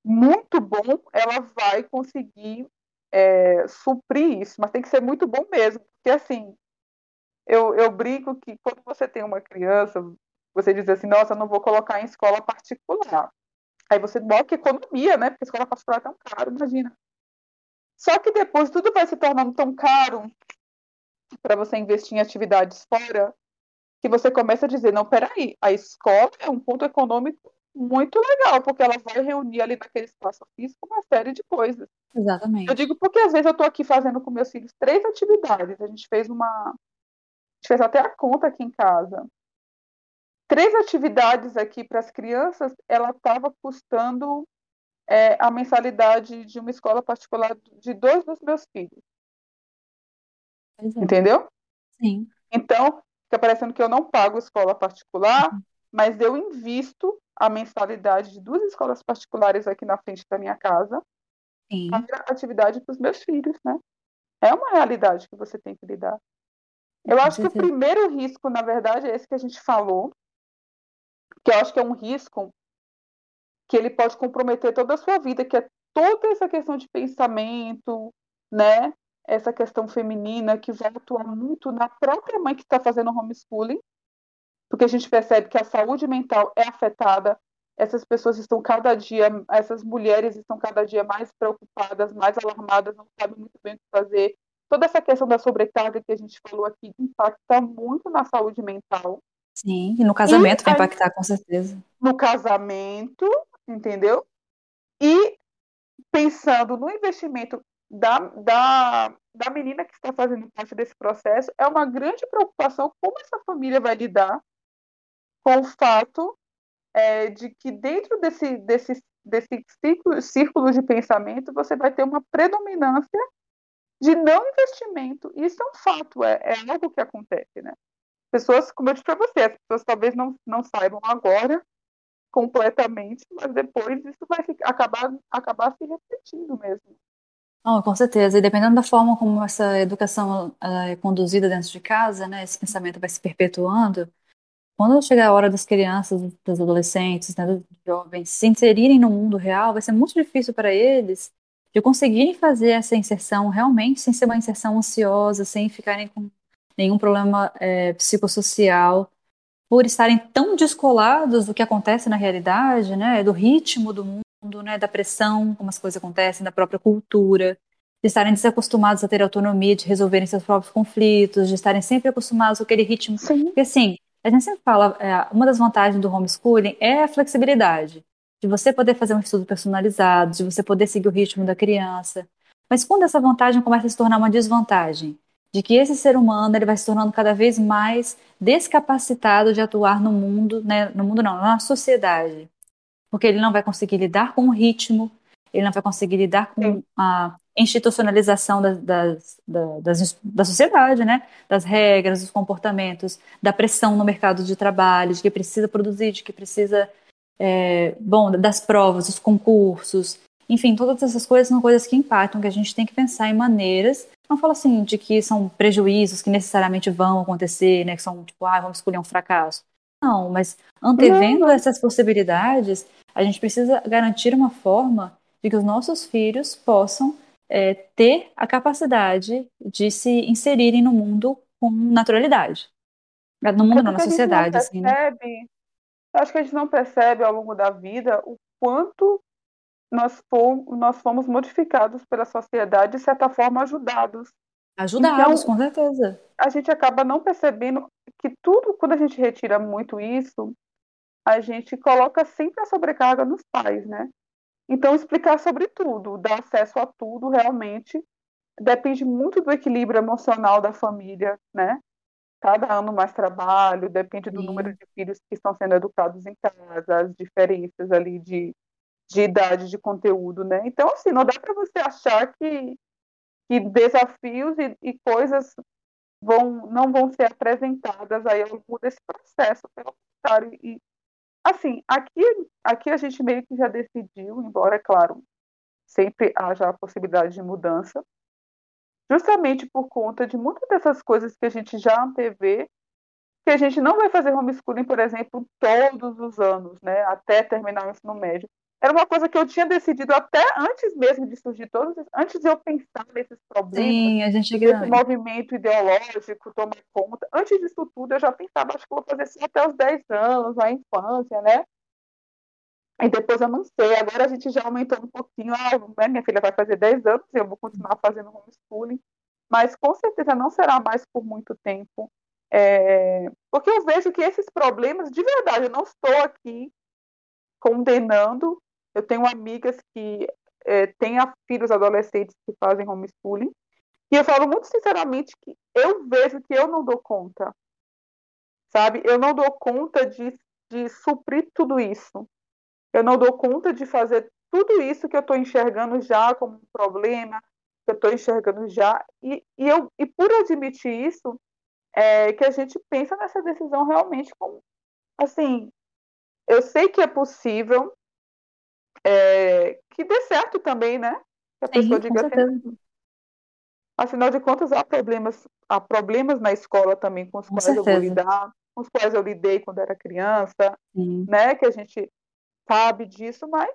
muito bom, ela vai conseguir é, suprir isso, mas tem que ser muito bom mesmo. Porque assim, eu, eu brinco que quando você tem uma criança, você diz assim, nossa, eu não vou colocar em escola particular. Aí você bota economia, né? Porque a escola particular é tão caro, imagina. Só que depois tudo vai se tornando tão caro para você investir em atividades fora que você começa a dizer, não, peraí, a escola é um ponto econômico muito legal, porque ela vai reunir ali naquele espaço físico uma série de coisas. Exatamente. Eu digo porque às vezes eu estou aqui fazendo com meus filhos três atividades. A gente fez uma. Gente fez até a conta aqui em casa. Três atividades aqui para as crianças, ela estava custando é, a mensalidade de uma escola particular de dois dos meus filhos. É. Entendeu? Sim. Então, fica parecendo que eu não pago escola particular, uhum. mas eu invisto a mensalidade de duas escolas particulares aqui na frente da minha casa Sim. para atividade para os meus filhos, né? É uma realidade que você tem que lidar. Eu acho que o primeiro risco, na verdade, é esse que a gente falou, que eu acho que é um risco que ele pode comprometer toda a sua vida, que é toda essa questão de pensamento, né? Essa questão feminina que vai atuar muito na própria mãe que está fazendo homeschooling, porque a gente percebe que a saúde mental é afetada, essas pessoas estão cada dia, essas mulheres estão cada dia mais preocupadas, mais alarmadas, não sabem muito bem o que fazer. Toda essa questão da sobrecarga que a gente falou aqui impacta muito na saúde mental. Sim, e no casamento e, vai impactar, com certeza. No casamento, entendeu? E pensando no investimento da, da, da menina que está fazendo parte desse processo, é uma grande preocupação como essa família vai lidar com o fato é, de que dentro desse, desse, desse círculo, círculo de pensamento você vai ter uma predominância de não investimento. Isso é um fato, é, é algo que acontece, né? Pessoas, como eu disse para você, as pessoas talvez não, não saibam agora completamente, mas depois isso vai ficar, acabar, acabar se repetindo mesmo. Oh, com certeza. E dependendo da forma como essa educação é conduzida dentro de casa, né, esse pensamento vai se perpetuando, quando chegar a hora das crianças, dos adolescentes, né, dos jovens se inserirem no mundo real, vai ser muito difícil para eles de conseguirem fazer essa inserção realmente sem ser uma inserção ansiosa, sem ficarem com nenhum problema é, psicossocial, por estarem tão descolados do que acontece na realidade, né, do ritmo do mundo, né, da pressão, como as coisas acontecem, da própria cultura, de estarem desacostumados a ter autonomia, de resolverem seus próprios conflitos, de estarem sempre acostumados com aquele ritmo. Sim. Porque assim, a gente sempre fala, é, uma das vantagens do homeschooling é a flexibilidade, de você poder fazer um estudo personalizado, de você poder seguir o ritmo da criança. Mas quando essa vantagem começa a se tornar uma desvantagem, de que esse ser humano ele vai se tornando cada vez mais descapacitado de atuar no mundo, né, no mundo não, na sociedade, porque ele não vai conseguir lidar com o ritmo, ele não vai conseguir lidar com a institucionalização das, das, das, da sociedade, né? das regras, dos comportamentos, da pressão no mercado de trabalho, de que precisa produzir, de que precisa, é, bom, das provas, dos concursos, enfim, todas essas coisas são coisas que impactam, que a gente tem que pensar em maneiras, não falo assim, de que são prejuízos que necessariamente vão acontecer, né, que são tipo, ah, vamos escolher um fracasso. Não, mas antevendo não. essas possibilidades, a gente precisa garantir uma forma de que os nossos filhos possam é, ter a capacidade de se inserirem no mundo com naturalidade. No mundo, não, na sociedade. Não percebe, assim, né? Acho que a gente não percebe ao longo da vida o quanto nós fomos, nós fomos modificados pela sociedade, de certa forma ajudados. Ajudados, então, com certeza. A gente acaba não percebendo que tudo, quando a gente retira muito isso, a gente coloca sempre a sobrecarga nos pais, né? Então, explicar sobre tudo, dar acesso a tudo, realmente, depende muito do equilíbrio emocional da família, né? Cada ano mais trabalho, depende do Sim. número de filhos que estão sendo educados em casa, as diferenças ali de, de idade, de conteúdo, né? Então, assim, não dá para você achar que, que desafios e, e, coisas vão, não vão ser apresentadas aí ao longo desse processo, pelo contrário. E, assim, aqui, aqui a gente meio que já decidiu, embora, é claro, sempre haja a possibilidade de mudança, justamente por conta de muitas dessas coisas que a gente já antevê, que a gente não vai fazer homeschooling, por exemplo, todos os anos, né, até terminar o ensino médio. Era uma coisa que eu tinha decidido até antes mesmo de surgir todos, antes de eu pensar nesses problemas, Sim, a gente esse movimento ideológico tomar conta. Antes disso tudo, eu já pensava, acho que vou fazer isso até os 10 anos, na infância, né? E depois eu não sei, agora a gente já aumentou um pouquinho, ah, né, minha filha vai fazer 10 anos, eu vou continuar fazendo homeschooling, mas com certeza não será mais por muito tempo, é, porque eu vejo que esses problemas, de verdade, eu não estou aqui condenando, eu tenho amigas que é, têm filhos adolescentes que fazem homeschooling, e eu falo muito sinceramente que eu vejo que eu não dou conta, sabe? Eu não dou conta de, de suprir tudo isso eu não dou conta de fazer tudo isso que eu estou enxergando já como um problema, que eu estou enxergando já, e, e, eu, e por admitir isso, é, que a gente pensa nessa decisão realmente como, assim, eu sei que é possível é, que dê certo também, né? Que a pessoa Sim, diga assim, afinal de contas, há problemas, há problemas na escola também com os com quais certeza. eu vou lidar, com os quais eu lidei quando era criança, Sim. né? Que a gente sabe disso, mas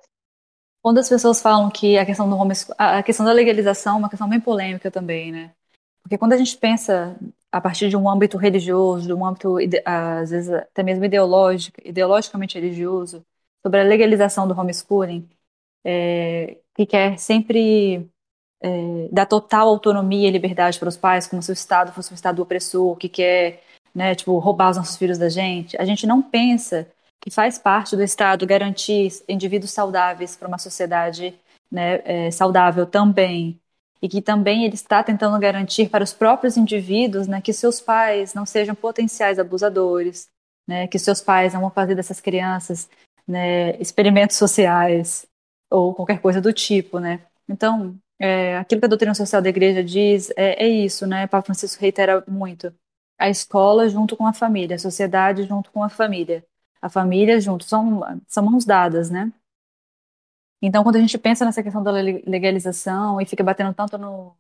quando as pessoas falam que a questão do a questão da legalização é uma questão bem polêmica também, né? Porque quando a gente pensa a partir de um âmbito religioso, de um âmbito às vezes até mesmo ideológico, ideologicamente religioso, sobre a legalização do homeschooling, é, que quer sempre é, dar total autonomia e liberdade para os pais, como se o Estado fosse um Estado opressor, que quer, né, tipo, roubar os nossos filhos da gente. A gente não pensa que faz parte do Estado garantir indivíduos saudáveis para uma sociedade né, é, saudável também, e que também ele está tentando garantir para os próprios indivíduos né, que seus pais não sejam potenciais abusadores, né, que seus pais não vão fazer dessas crianças né, experimentos sociais ou qualquer coisa do tipo, né? Então, é, aquilo que a doutrina social da igreja diz é, é isso, né? Papa Francisco reitera muito. A escola junto com a família, a sociedade junto com a família a família junto, são, são mãos dadas, né? Então, quando a gente pensa nessa questão da legalização e fica batendo tanto no,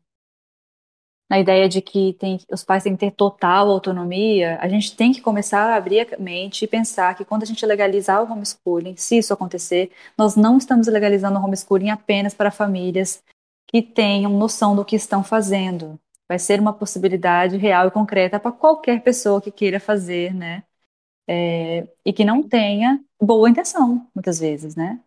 na ideia de que tem, os pais têm que ter total autonomia, a gente tem que começar a abrir a mente e pensar que quando a gente legalizar o homeschooling, se isso acontecer, nós não estamos legalizando o homeschooling apenas para famílias que tenham noção do que estão fazendo. Vai ser uma possibilidade real e concreta para qualquer pessoa que queira fazer, né? É, e que não tenha boa intenção, muitas vezes, né?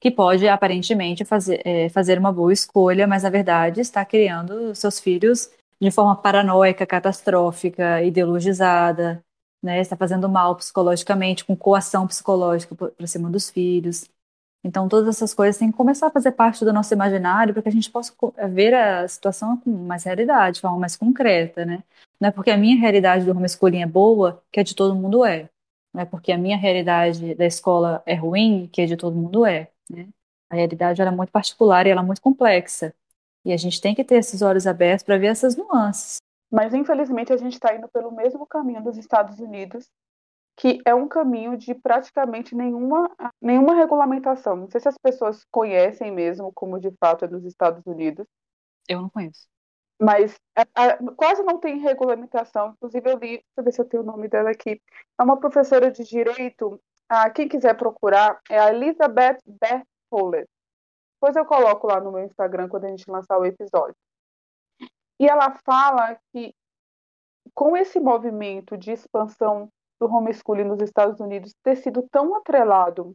Que pode aparentemente fazer, é, fazer uma boa escolha, mas na verdade está criando seus filhos de forma paranoica, catastrófica, ideologizada, né? Está fazendo mal psicologicamente, com coação psicológica para cima dos filhos. Então, todas essas coisas têm que começar a fazer parte do nosso imaginário para que a gente possa ver a situação com mais realidade, de forma mais concreta, né? Não é porque a minha realidade do homeschooling é boa que a de todo mundo é não é porque a minha realidade da escola é ruim, que a de todo mundo é. Né? A realidade é muito particular e ela é muito complexa. E a gente tem que ter esses olhos abertos para ver essas nuances. Mas, infelizmente, a gente está indo pelo mesmo caminho dos Estados Unidos, que é um caminho de praticamente nenhuma, nenhuma regulamentação. Não sei se as pessoas conhecem mesmo como de fato é nos Estados Unidos. Eu não conheço mas a, a, quase não tem regulamentação. Inclusive, eu li, deixa eu ver se eu tenho o nome dela aqui. É uma professora de direito. Ah, quem quiser procurar é a Elizabeth Berthollet. Depois eu coloco lá no meu Instagram quando a gente lançar o episódio. E ela fala que com esse movimento de expansão do homeschooling nos Estados Unidos ter sido tão atrelado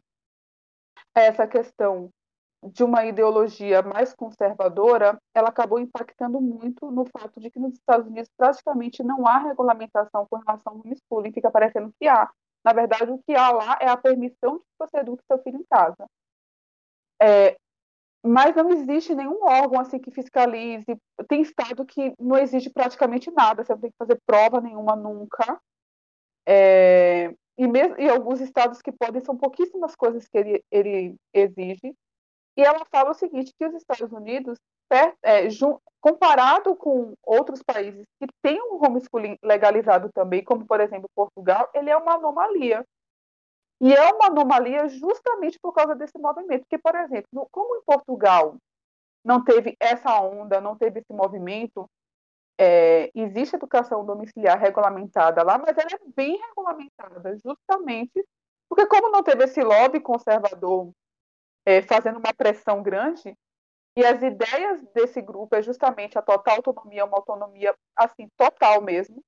a essa questão de uma ideologia mais conservadora, ela acabou impactando muito no fato de que nos Estados Unidos praticamente não há regulamentação com relação ao homeschooling, fica parecendo que há. Na verdade, o que há lá é a permissão de que você eduque seu filho em casa. É, mas não existe nenhum órgão assim que fiscalize. Tem estado que não exige praticamente nada, você não tem que fazer prova nenhuma nunca. É, e, mesmo, e alguns estados que podem são pouquíssimas coisas que ele, ele exige. E ela fala o seguinte, que os Estados Unidos, é, comparado com outros países que têm um homeschooling legalizado também, como por exemplo Portugal, ele é uma anomalia. E é uma anomalia justamente por causa desse movimento. Porque, por exemplo, como em Portugal não teve essa onda, não teve esse movimento, é, existe educação domiciliar regulamentada lá, mas ela é bem regulamentada, justamente porque como não teve esse lobby conservador é, fazendo uma pressão grande, e as ideias desse grupo é justamente a total autonomia, uma autonomia assim total mesmo,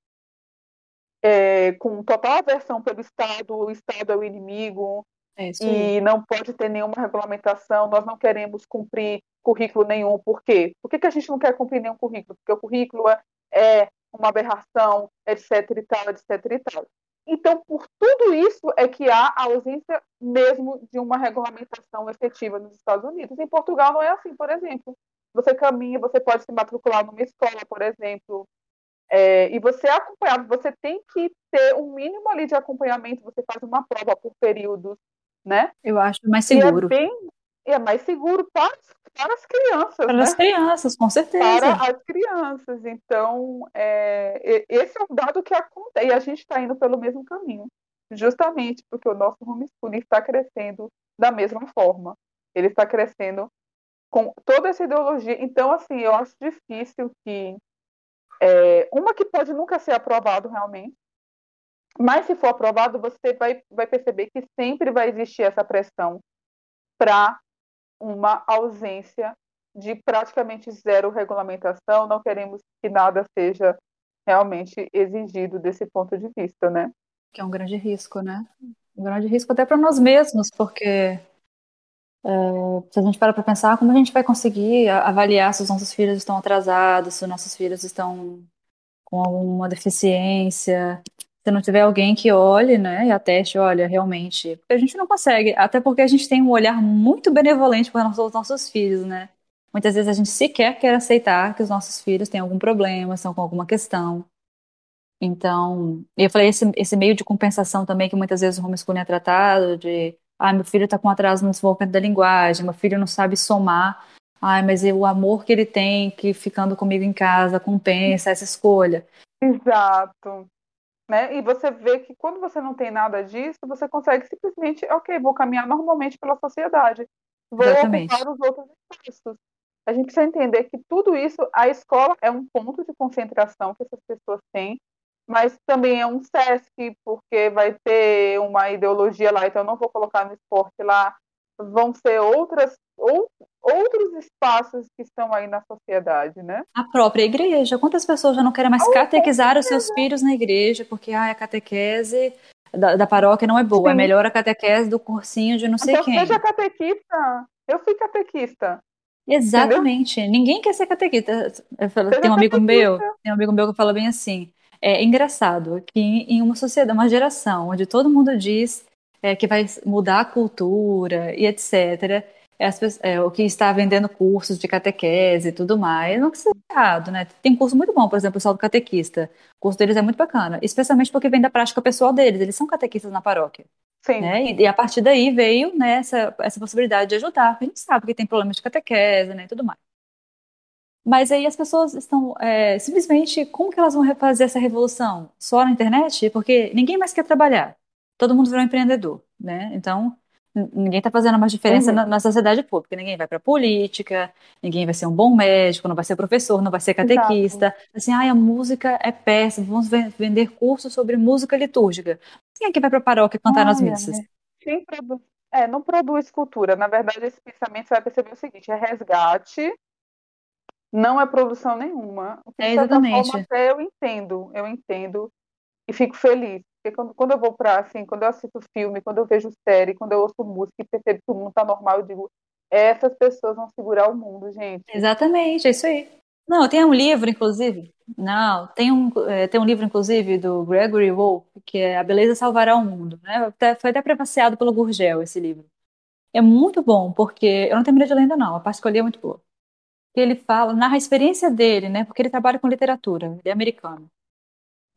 é, com total aversão pelo Estado, o Estado é o inimigo é e não pode ter nenhuma regulamentação, nós não queremos cumprir currículo nenhum. Por quê? Por que, que a gente não quer cumprir nenhum currículo? Porque o currículo é, é uma aberração, etc e tal, etc e tal. Então, por tudo isso é que há a ausência mesmo de uma regulamentação efetiva nos Estados Unidos. Em Portugal não é assim, por exemplo. Você caminha, você pode se matricular numa escola, por exemplo, é, e você é acompanhado, você tem que ter um mínimo ali de acompanhamento, você faz uma prova por períodos, né? Eu acho mais seguro. E é, bem, é mais seguro para, para as crianças. Para né? as crianças, com certeza. Para as crianças. Então, é, esse é um dado que acontece, e a gente está indo pelo mesmo caminho, justamente porque o nosso homeschooling está crescendo da mesma forma. Ele está crescendo com toda essa ideologia. Então, assim, eu acho difícil que é, uma que pode nunca ser aprovado realmente, mas se for aprovado, você vai, vai perceber que sempre vai existir essa pressão para uma ausência de praticamente zero regulamentação. Não queremos que nada seja realmente exigido desse ponto de vista, né? Que é um grande risco, né? Um grande risco até para nós mesmos, porque é, se a gente para para pensar, como a gente vai conseguir avaliar se os nossos filhos estão atrasados, se os nossos filhos estão com alguma deficiência, se não tiver alguém que olhe, né, e ateste, olha, realmente, a gente não consegue, até porque a gente tem um olhar muito benevolente para os nossos filhos, né? Muitas vezes a gente sequer quer aceitar que os nossos filhos têm algum problema, estão com alguma questão. Então, eu falei esse, esse meio de compensação também que muitas vezes o homeschooling é tratado, de ah, meu filho está com atraso no desenvolvimento da linguagem, meu filho não sabe somar. Ai, mas o amor que ele tem, que ficando comigo em casa, compensa essa escolha. Exato. Né? E você vê que quando você não tem nada disso, você consegue simplesmente, ok, vou caminhar normalmente pela sociedade. Vou Exatamente. ocupar os outros espaços. A gente precisa entender que tudo isso, a escola é um ponto de concentração que essas pessoas têm, mas também é um SESC, porque vai ter uma ideologia lá, então eu não vou colocar no esporte lá. Vão ser outras, ou, outros espaços que estão aí na sociedade, né? A própria igreja. Quantas pessoas já não querem mais catequizar os seus filhos na igreja, porque ah, a catequese da, da paróquia não é boa, é Sim. é melhor a catequese do cursinho de não sei então, quem. Seja catequista. Eu fui catequista. Exatamente. Entendeu? Ninguém quer ser catequista. Falo, tem um amigo catequista. meu, tem um amigo meu que fala bem assim. É engraçado que em uma sociedade, uma geração onde todo mundo diz é, que vai mudar a cultura e etc., as, é, o que está vendendo cursos de catequese e tudo mais, não que seja errado, né? Tem curso muito bom, por exemplo, o pessoal do catequista. O curso deles é muito bacana, especialmente porque vem da prática pessoal deles, eles são catequistas na paróquia. Sim. Né? E, e, a partir daí veio né, essa, essa possibilidade de ajudar, a gente sabe que tem problemas de catequese né, e tudo mais. Mas aí as pessoas estão é, simplesmente, como que elas vão fazer essa revolução? Só na internet? Porque ninguém mais quer trabalhar. Todo mundo virou empreendedor, né? Então, ninguém está fazendo mais diferença uhum. na, na, sociedade pública. Ninguém vai para política, ninguém vai ser um bom médico, não vai ser professor, não vai ser catequista. Exato. Assim, ai, a música é péssima, vamos vender cursos sobre música litúrgica. Quem é que vai para a paróquia cantar nas missas? Quem produz, é, não produz cultura. Na verdade, esse pensamento você vai perceber o seguinte: é resgate não é produção nenhuma. É exatamente. Forma, até eu entendo, eu entendo e fico feliz. Porque quando, quando eu vou para, assim, quando eu assisto filme, quando eu vejo série, quando eu ouço música e percebo que o mundo tá normal, eu digo, essas pessoas vão segurar o mundo, gente. Exatamente, é isso aí. Não, tem um livro, inclusive. Não, tem um, é, tem um livro, inclusive, do Gregory Wolfe, que é A Beleza Salvará o Mundo. Né? Foi até prefaciado pelo Gurgel, esse livro. É muito bom, porque eu não terminei de ler ainda, não. A parte que eu li é muito boa. Ele fala, narra a experiência dele, né? Porque ele trabalha com literatura, ele é americano.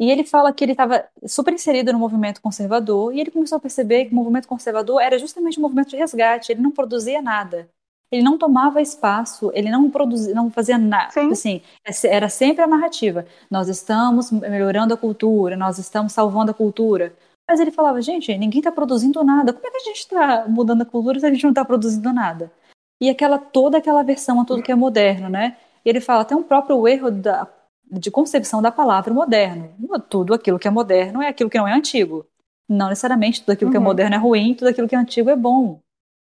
E ele fala que ele estava super inserido no movimento conservador e ele começou a perceber que o movimento conservador era justamente um movimento de resgate. Ele não produzia nada. Ele não tomava espaço, ele não produzia, não fazia nada. Assim, era sempre a narrativa. Nós estamos melhorando a cultura, nós estamos salvando a cultura. Mas ele falava, gente, ninguém está produzindo nada. Como é que a gente está mudando a cultura se a gente não está produzindo nada? E aquela toda aquela versão a tudo que é moderno, né? E ele fala até um próprio erro da de concepção da palavra moderno. Tudo aquilo que é moderno é aquilo que não é antigo. Não necessariamente tudo aquilo uhum. que é uhum. moderno é ruim, tudo aquilo que é antigo é bom,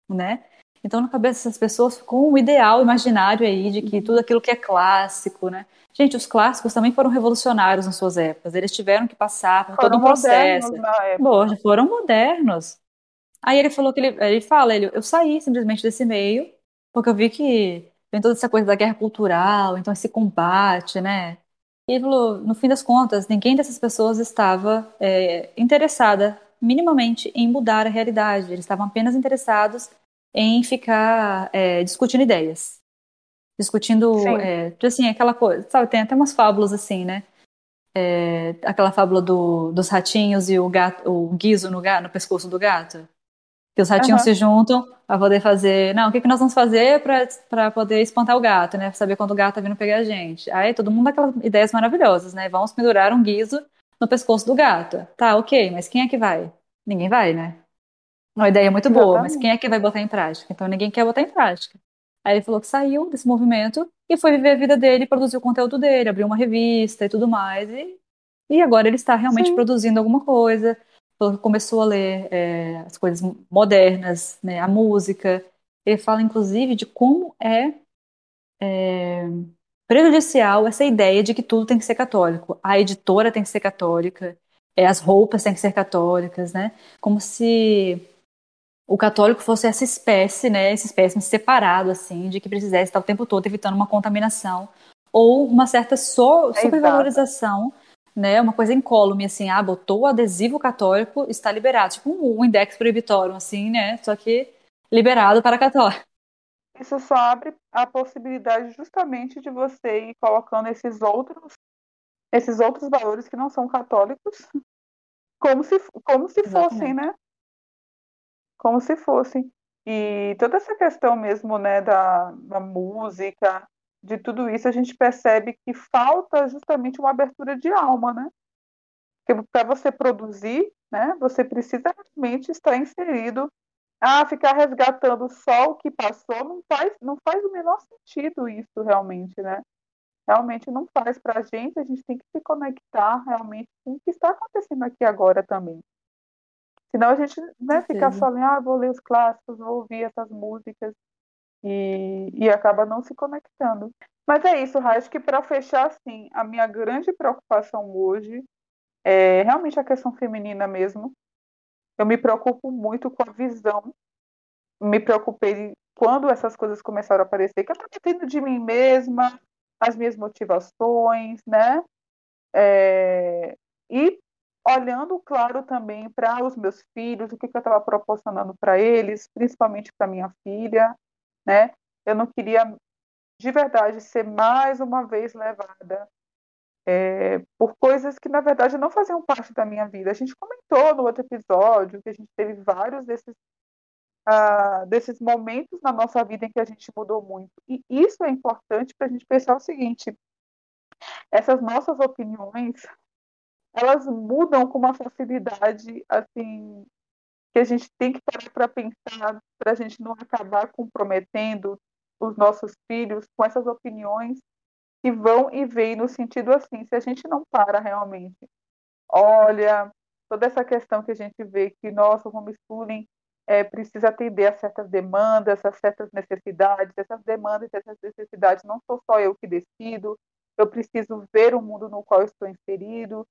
né? Então, na cabeça dessas pessoas ficou um ideal imaginário aí de que tudo aquilo que é clássico, né? Gente, os clássicos também foram revolucionários nas suas épocas. Eles tiveram que passar por foram todo um processo. Bom, foram modernos. Aí ele falou que ele, ele fala, ele, eu saí simplesmente desse meio, porque eu vi que tem toda essa coisa da guerra cultural, então esse combate, né? E ele falou, no fim das contas, ninguém dessas pessoas estava é, interessada minimamente em mudar a realidade. Eles estavam apenas interessados em ficar é, discutindo ideias. Discutindo, é, tipo assim, aquela coisa, sabe, tem até umas fábulas assim, né? É, aquela fábula do, dos ratinhos e o gato, o guiso no, gato, no pescoço do gato. Que os ratinhos uhum. se juntam para poder fazer. Não, o que, que nós vamos fazer para poder espantar o gato, né? Pra saber quando o gato tá vindo pegar a gente. Aí todo mundo dá aquelas ideias maravilhosas, né? Vamos pendurar um guiso no pescoço do gato. Tá, ok, mas quem é que vai? Ninguém vai, né? Uma ideia muito boa, Exatamente. mas quem é que vai botar em prática? Então ninguém quer botar em prática. Aí ele falou que saiu desse movimento e foi viver a vida dele, produzir o conteúdo dele, abriu uma revista e tudo mais. E, e agora ele está realmente Sim. produzindo alguma coisa começou a ler é, as coisas modernas, né, a música. Ele fala, inclusive, de como é, é, prejudicial essa ideia de que tudo tem que ser católico. A editora tem que ser católica, é, as roupas têm que ser católicas, né? Como se o católico fosse essa espécie, né, esse espécie separado, assim, de que precisasse estar o tempo todo evitando uma contaminação ou uma certa so supervalorização né, uma coisa incólume, assim, ah, botou o adesivo católico, está liberado, tipo um, um index proibitório, assim, né, só que liberado para católico. Isso só abre a possibilidade justamente de você ir colocando esses outros, esses outros valores que não são católicos, como se, como se fossem, né? Como se fossem. E toda essa questão mesmo, né, da, da música, de tudo isso, a gente percebe que falta justamente uma abertura de alma, né? Porque para você produzir, né, você precisa realmente estar inserido. Ah, ficar resgatando só o que passou não faz, não faz o menor sentido isso realmente, né? Realmente não faz para a gente, a gente tem que se conectar realmente com o que está acontecendo aqui agora também. Senão a gente né, ficar só ali, ah, vou ler os clássicos, vou ouvir essas músicas, e, e acaba não se conectando. Mas é isso, Ra, acho que para fechar, assim, a minha grande preocupação hoje é realmente a questão feminina mesmo. Eu me preocupo muito com a visão. Me preocupei quando essas coisas começaram a aparecer, que eu estava tendo de mim mesma, as minhas motivações, né? É... E olhando, claro, também para os meus filhos, o que, que eu estava proporcionando para eles, principalmente para minha filha, né? Eu não queria de verdade ser mais uma vez levada é, por coisas que na verdade não faziam parte da minha vida. A gente comentou no outro episódio que a gente teve vários desses uh, desses momentos na nossa vida em que a gente mudou muito. E isso é importante para a gente pensar o seguinte: essas nossas opiniões elas mudam com uma facilidade assim que a gente tem que parar para pensar, para a gente não acabar comprometendo os nossos filhos com essas opiniões que vão e vêm no sentido assim, se a gente não para realmente, olha, toda essa questão que a gente vê que nosso homeschooling é, precisa atender a certas demandas, a certas necessidades, essas demandas e essas necessidades não sou só eu que decido, eu preciso ver o mundo no qual estou inserido.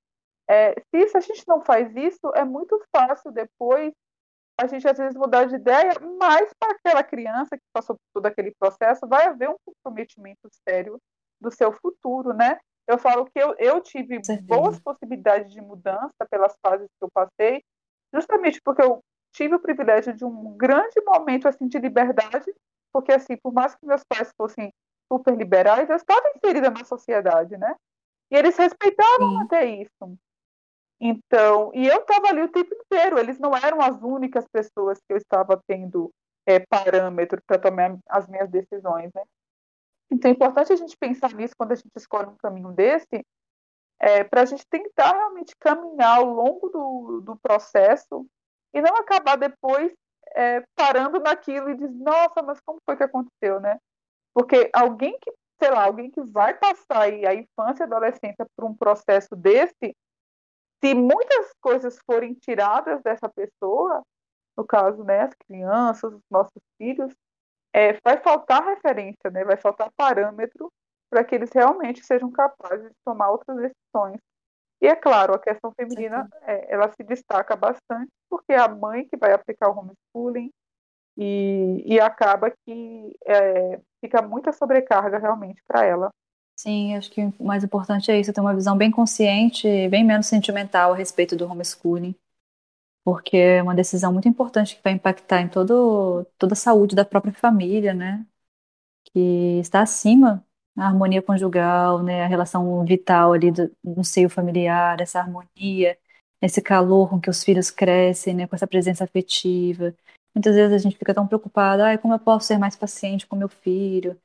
É, se a gente não faz isso, é muito fácil depois a gente às vezes mudar de ideia, mas para aquela criança que passou por todo aquele processo, vai haver um comprometimento sério do seu futuro, né? Eu falo que eu, eu tive boas possibilidades de mudança pelas fases que eu passei, justamente porque eu tive o privilégio de um grande momento assim de liberdade, porque assim, por mais que meus pais fossem super liberais, eu estava inserida na sociedade, né? E eles respeitavam Sim. até isso. Então, e eu estava ali o tempo inteiro, eles não eram as únicas pessoas que eu estava tendo é, parâmetro para tomar as minhas decisões, né? Então, é importante a gente pensar nisso quando a gente escolhe um caminho desse, é, para a gente tentar realmente caminhar ao longo do, do processo e não acabar depois é, parando naquilo e diz, nossa, mas como foi que aconteceu, né? Porque alguém que, sei lá, alguém que vai passar aí a infância e a adolescência por um processo desse, se muitas coisas forem tiradas dessa pessoa, no caso, né, as crianças, os nossos filhos, é, vai faltar referência, né, vai faltar parâmetro para que eles realmente sejam capazes de tomar outras decisões. E é claro, a questão feminina, é, ela se destaca bastante, porque é a mãe que vai aplicar o homeschooling e, e acaba que é, fica muita sobrecarga realmente para ela. Sim, acho que o mais importante é isso, ter uma visão bem consciente, bem menos sentimental a respeito do homeschooling, porque é uma decisão muito importante que vai impactar em todo, toda a saúde da própria família, né? Que está acima a harmonia conjugal, né? A relação vital ali do, no seio familiar, essa harmonia, esse calor com que os filhos crescem, né? Com essa presença afetiva. Muitas vezes a gente fica tão preocupada, ah, como eu posso ser mais paciente com meu filho?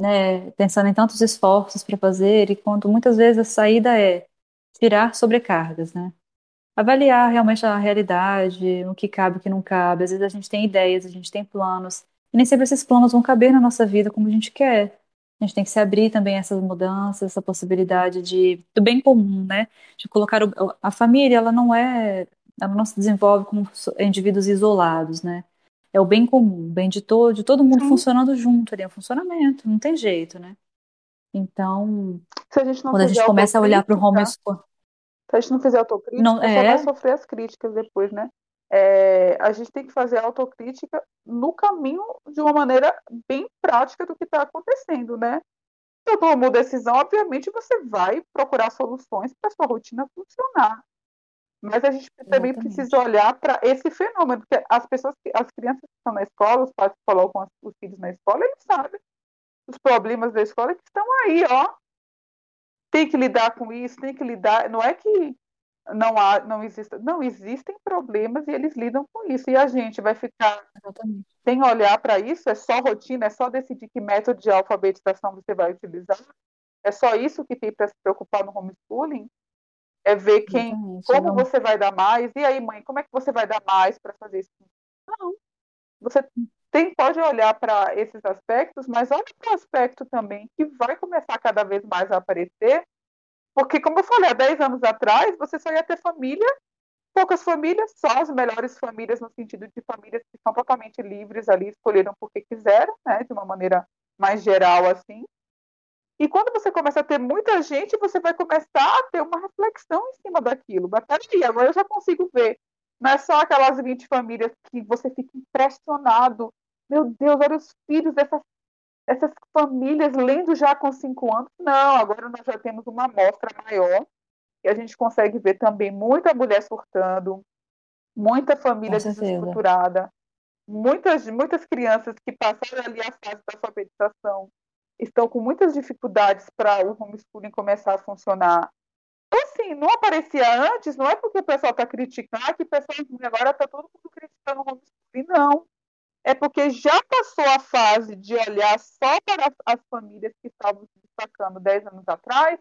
Né, pensando em tantos esforços para fazer, e quando muitas vezes a saída é tirar sobrecargas, né? Avaliar realmente a realidade, o que cabe, o que não cabe. Às vezes a gente tem ideias, a gente tem planos, e nem sempre esses planos vão caber na nossa vida como a gente quer. A gente tem que se abrir também a essas mudanças, essa possibilidade de do bem comum, né? De colocar o, a família, ela não é, ela não se desenvolve como indivíduos isolados, né? É o bem comum, o bem de todo, de todo mundo Sim. funcionando junto ali, é o funcionamento, não tem jeito, né? Então, a quando a gente começa a olhar para o homeschool, se a gente não fizer autocrítica, não, é... só vai sofrer as críticas depois, né? É, a gente tem que fazer autocrítica no caminho de uma maneira bem prática do que está acontecendo, né? Eu tomo decisão, obviamente você vai procurar soluções para sua rotina funcionar. Mas a gente também precisa olhar para esse fenômeno, porque as pessoas, as crianças que estão na escola, os pais que colocam os filhos na escola, eles sabem os problemas da escola que estão aí, ó. Tem que lidar com isso, tem que lidar. Não é que não há, não exista, não existem problemas e eles lidam com isso. E a gente vai ficar Exatamente. sem olhar para isso, é só rotina, é só decidir que método de alfabetização você vai utilizar. É só isso que tem para se preocupar no homeschooling é ver quem, Exatamente, como não... você vai dar mais. E aí, mãe, como é que você vai dar mais para fazer isso? Não. Você tem, pode olhar para esses aspectos, mas olha para o aspecto também que vai começar cada vez mais a aparecer. Porque, como eu falei, há 10 anos atrás, você só ia ter família, poucas famílias, só as melhores famílias, no sentido de famílias que são totalmente livres ali, escolheram porque quiseram, né, de uma maneira mais geral, assim. E quando você começa a ter muita gente, você vai começar a ter uma reflexão em cima daquilo. Mas peraí, agora eu já consigo ver. Não é só aquelas 20 famílias que você fica impressionado. Meu Deus, olha os filhos dessas, famílias lendo já com 5 anos. Não, agora nós já temos uma amostra maior. E a gente consegue ver também muita mulher surtando, muita família desestruturada, muitas, muitas crianças que passaram ali a fase da alfabetização estão com muitas dificuldades para o homeschooling começar a funcionar. Então, assim, não aparecia antes, não é porque o pessoal está criticando, ah, que o pessoal agora está todo mundo criticando o homeschooling, não. É porque já passou a fase de olhar só para as famílias que estavam se destacando 10 anos atrás,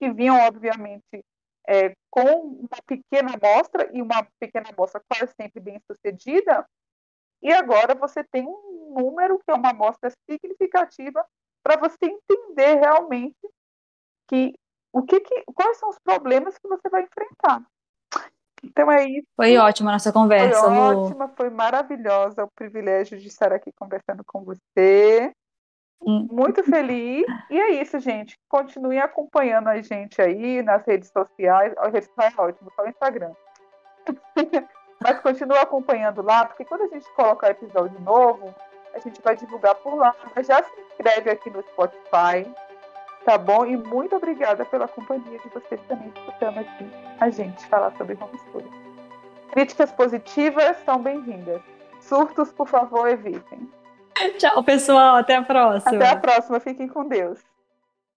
que vinham, obviamente, é, com uma pequena amostra, e uma pequena amostra quase sempre bem sucedida, e agora você tem um número que é uma amostra significativa para você entender realmente que o que, que, quais são os problemas que você vai enfrentar. Então é isso. Foi ótima a nossa conversa. Foi Lu. ótima, foi maravilhosa o privilégio de estar aqui conversando com você. Hum. Muito feliz. E é isso, gente. Continue acompanhando a gente aí nas redes sociais. A rede social é ótima, só o Instagram. Mas continua acompanhando lá, porque quando a gente colocar episódio novo, a gente vai divulgar por lá. Mas já se inscreve aqui no Spotify, tá bom? E muito obrigada pela companhia de vocês também escutando aqui a gente falar sobre homeschooling. Críticas positivas são bem-vindas. Surtos, por favor, evitem. Tchau, pessoal. Até a próxima. Até a próxima. Fiquem com Deus.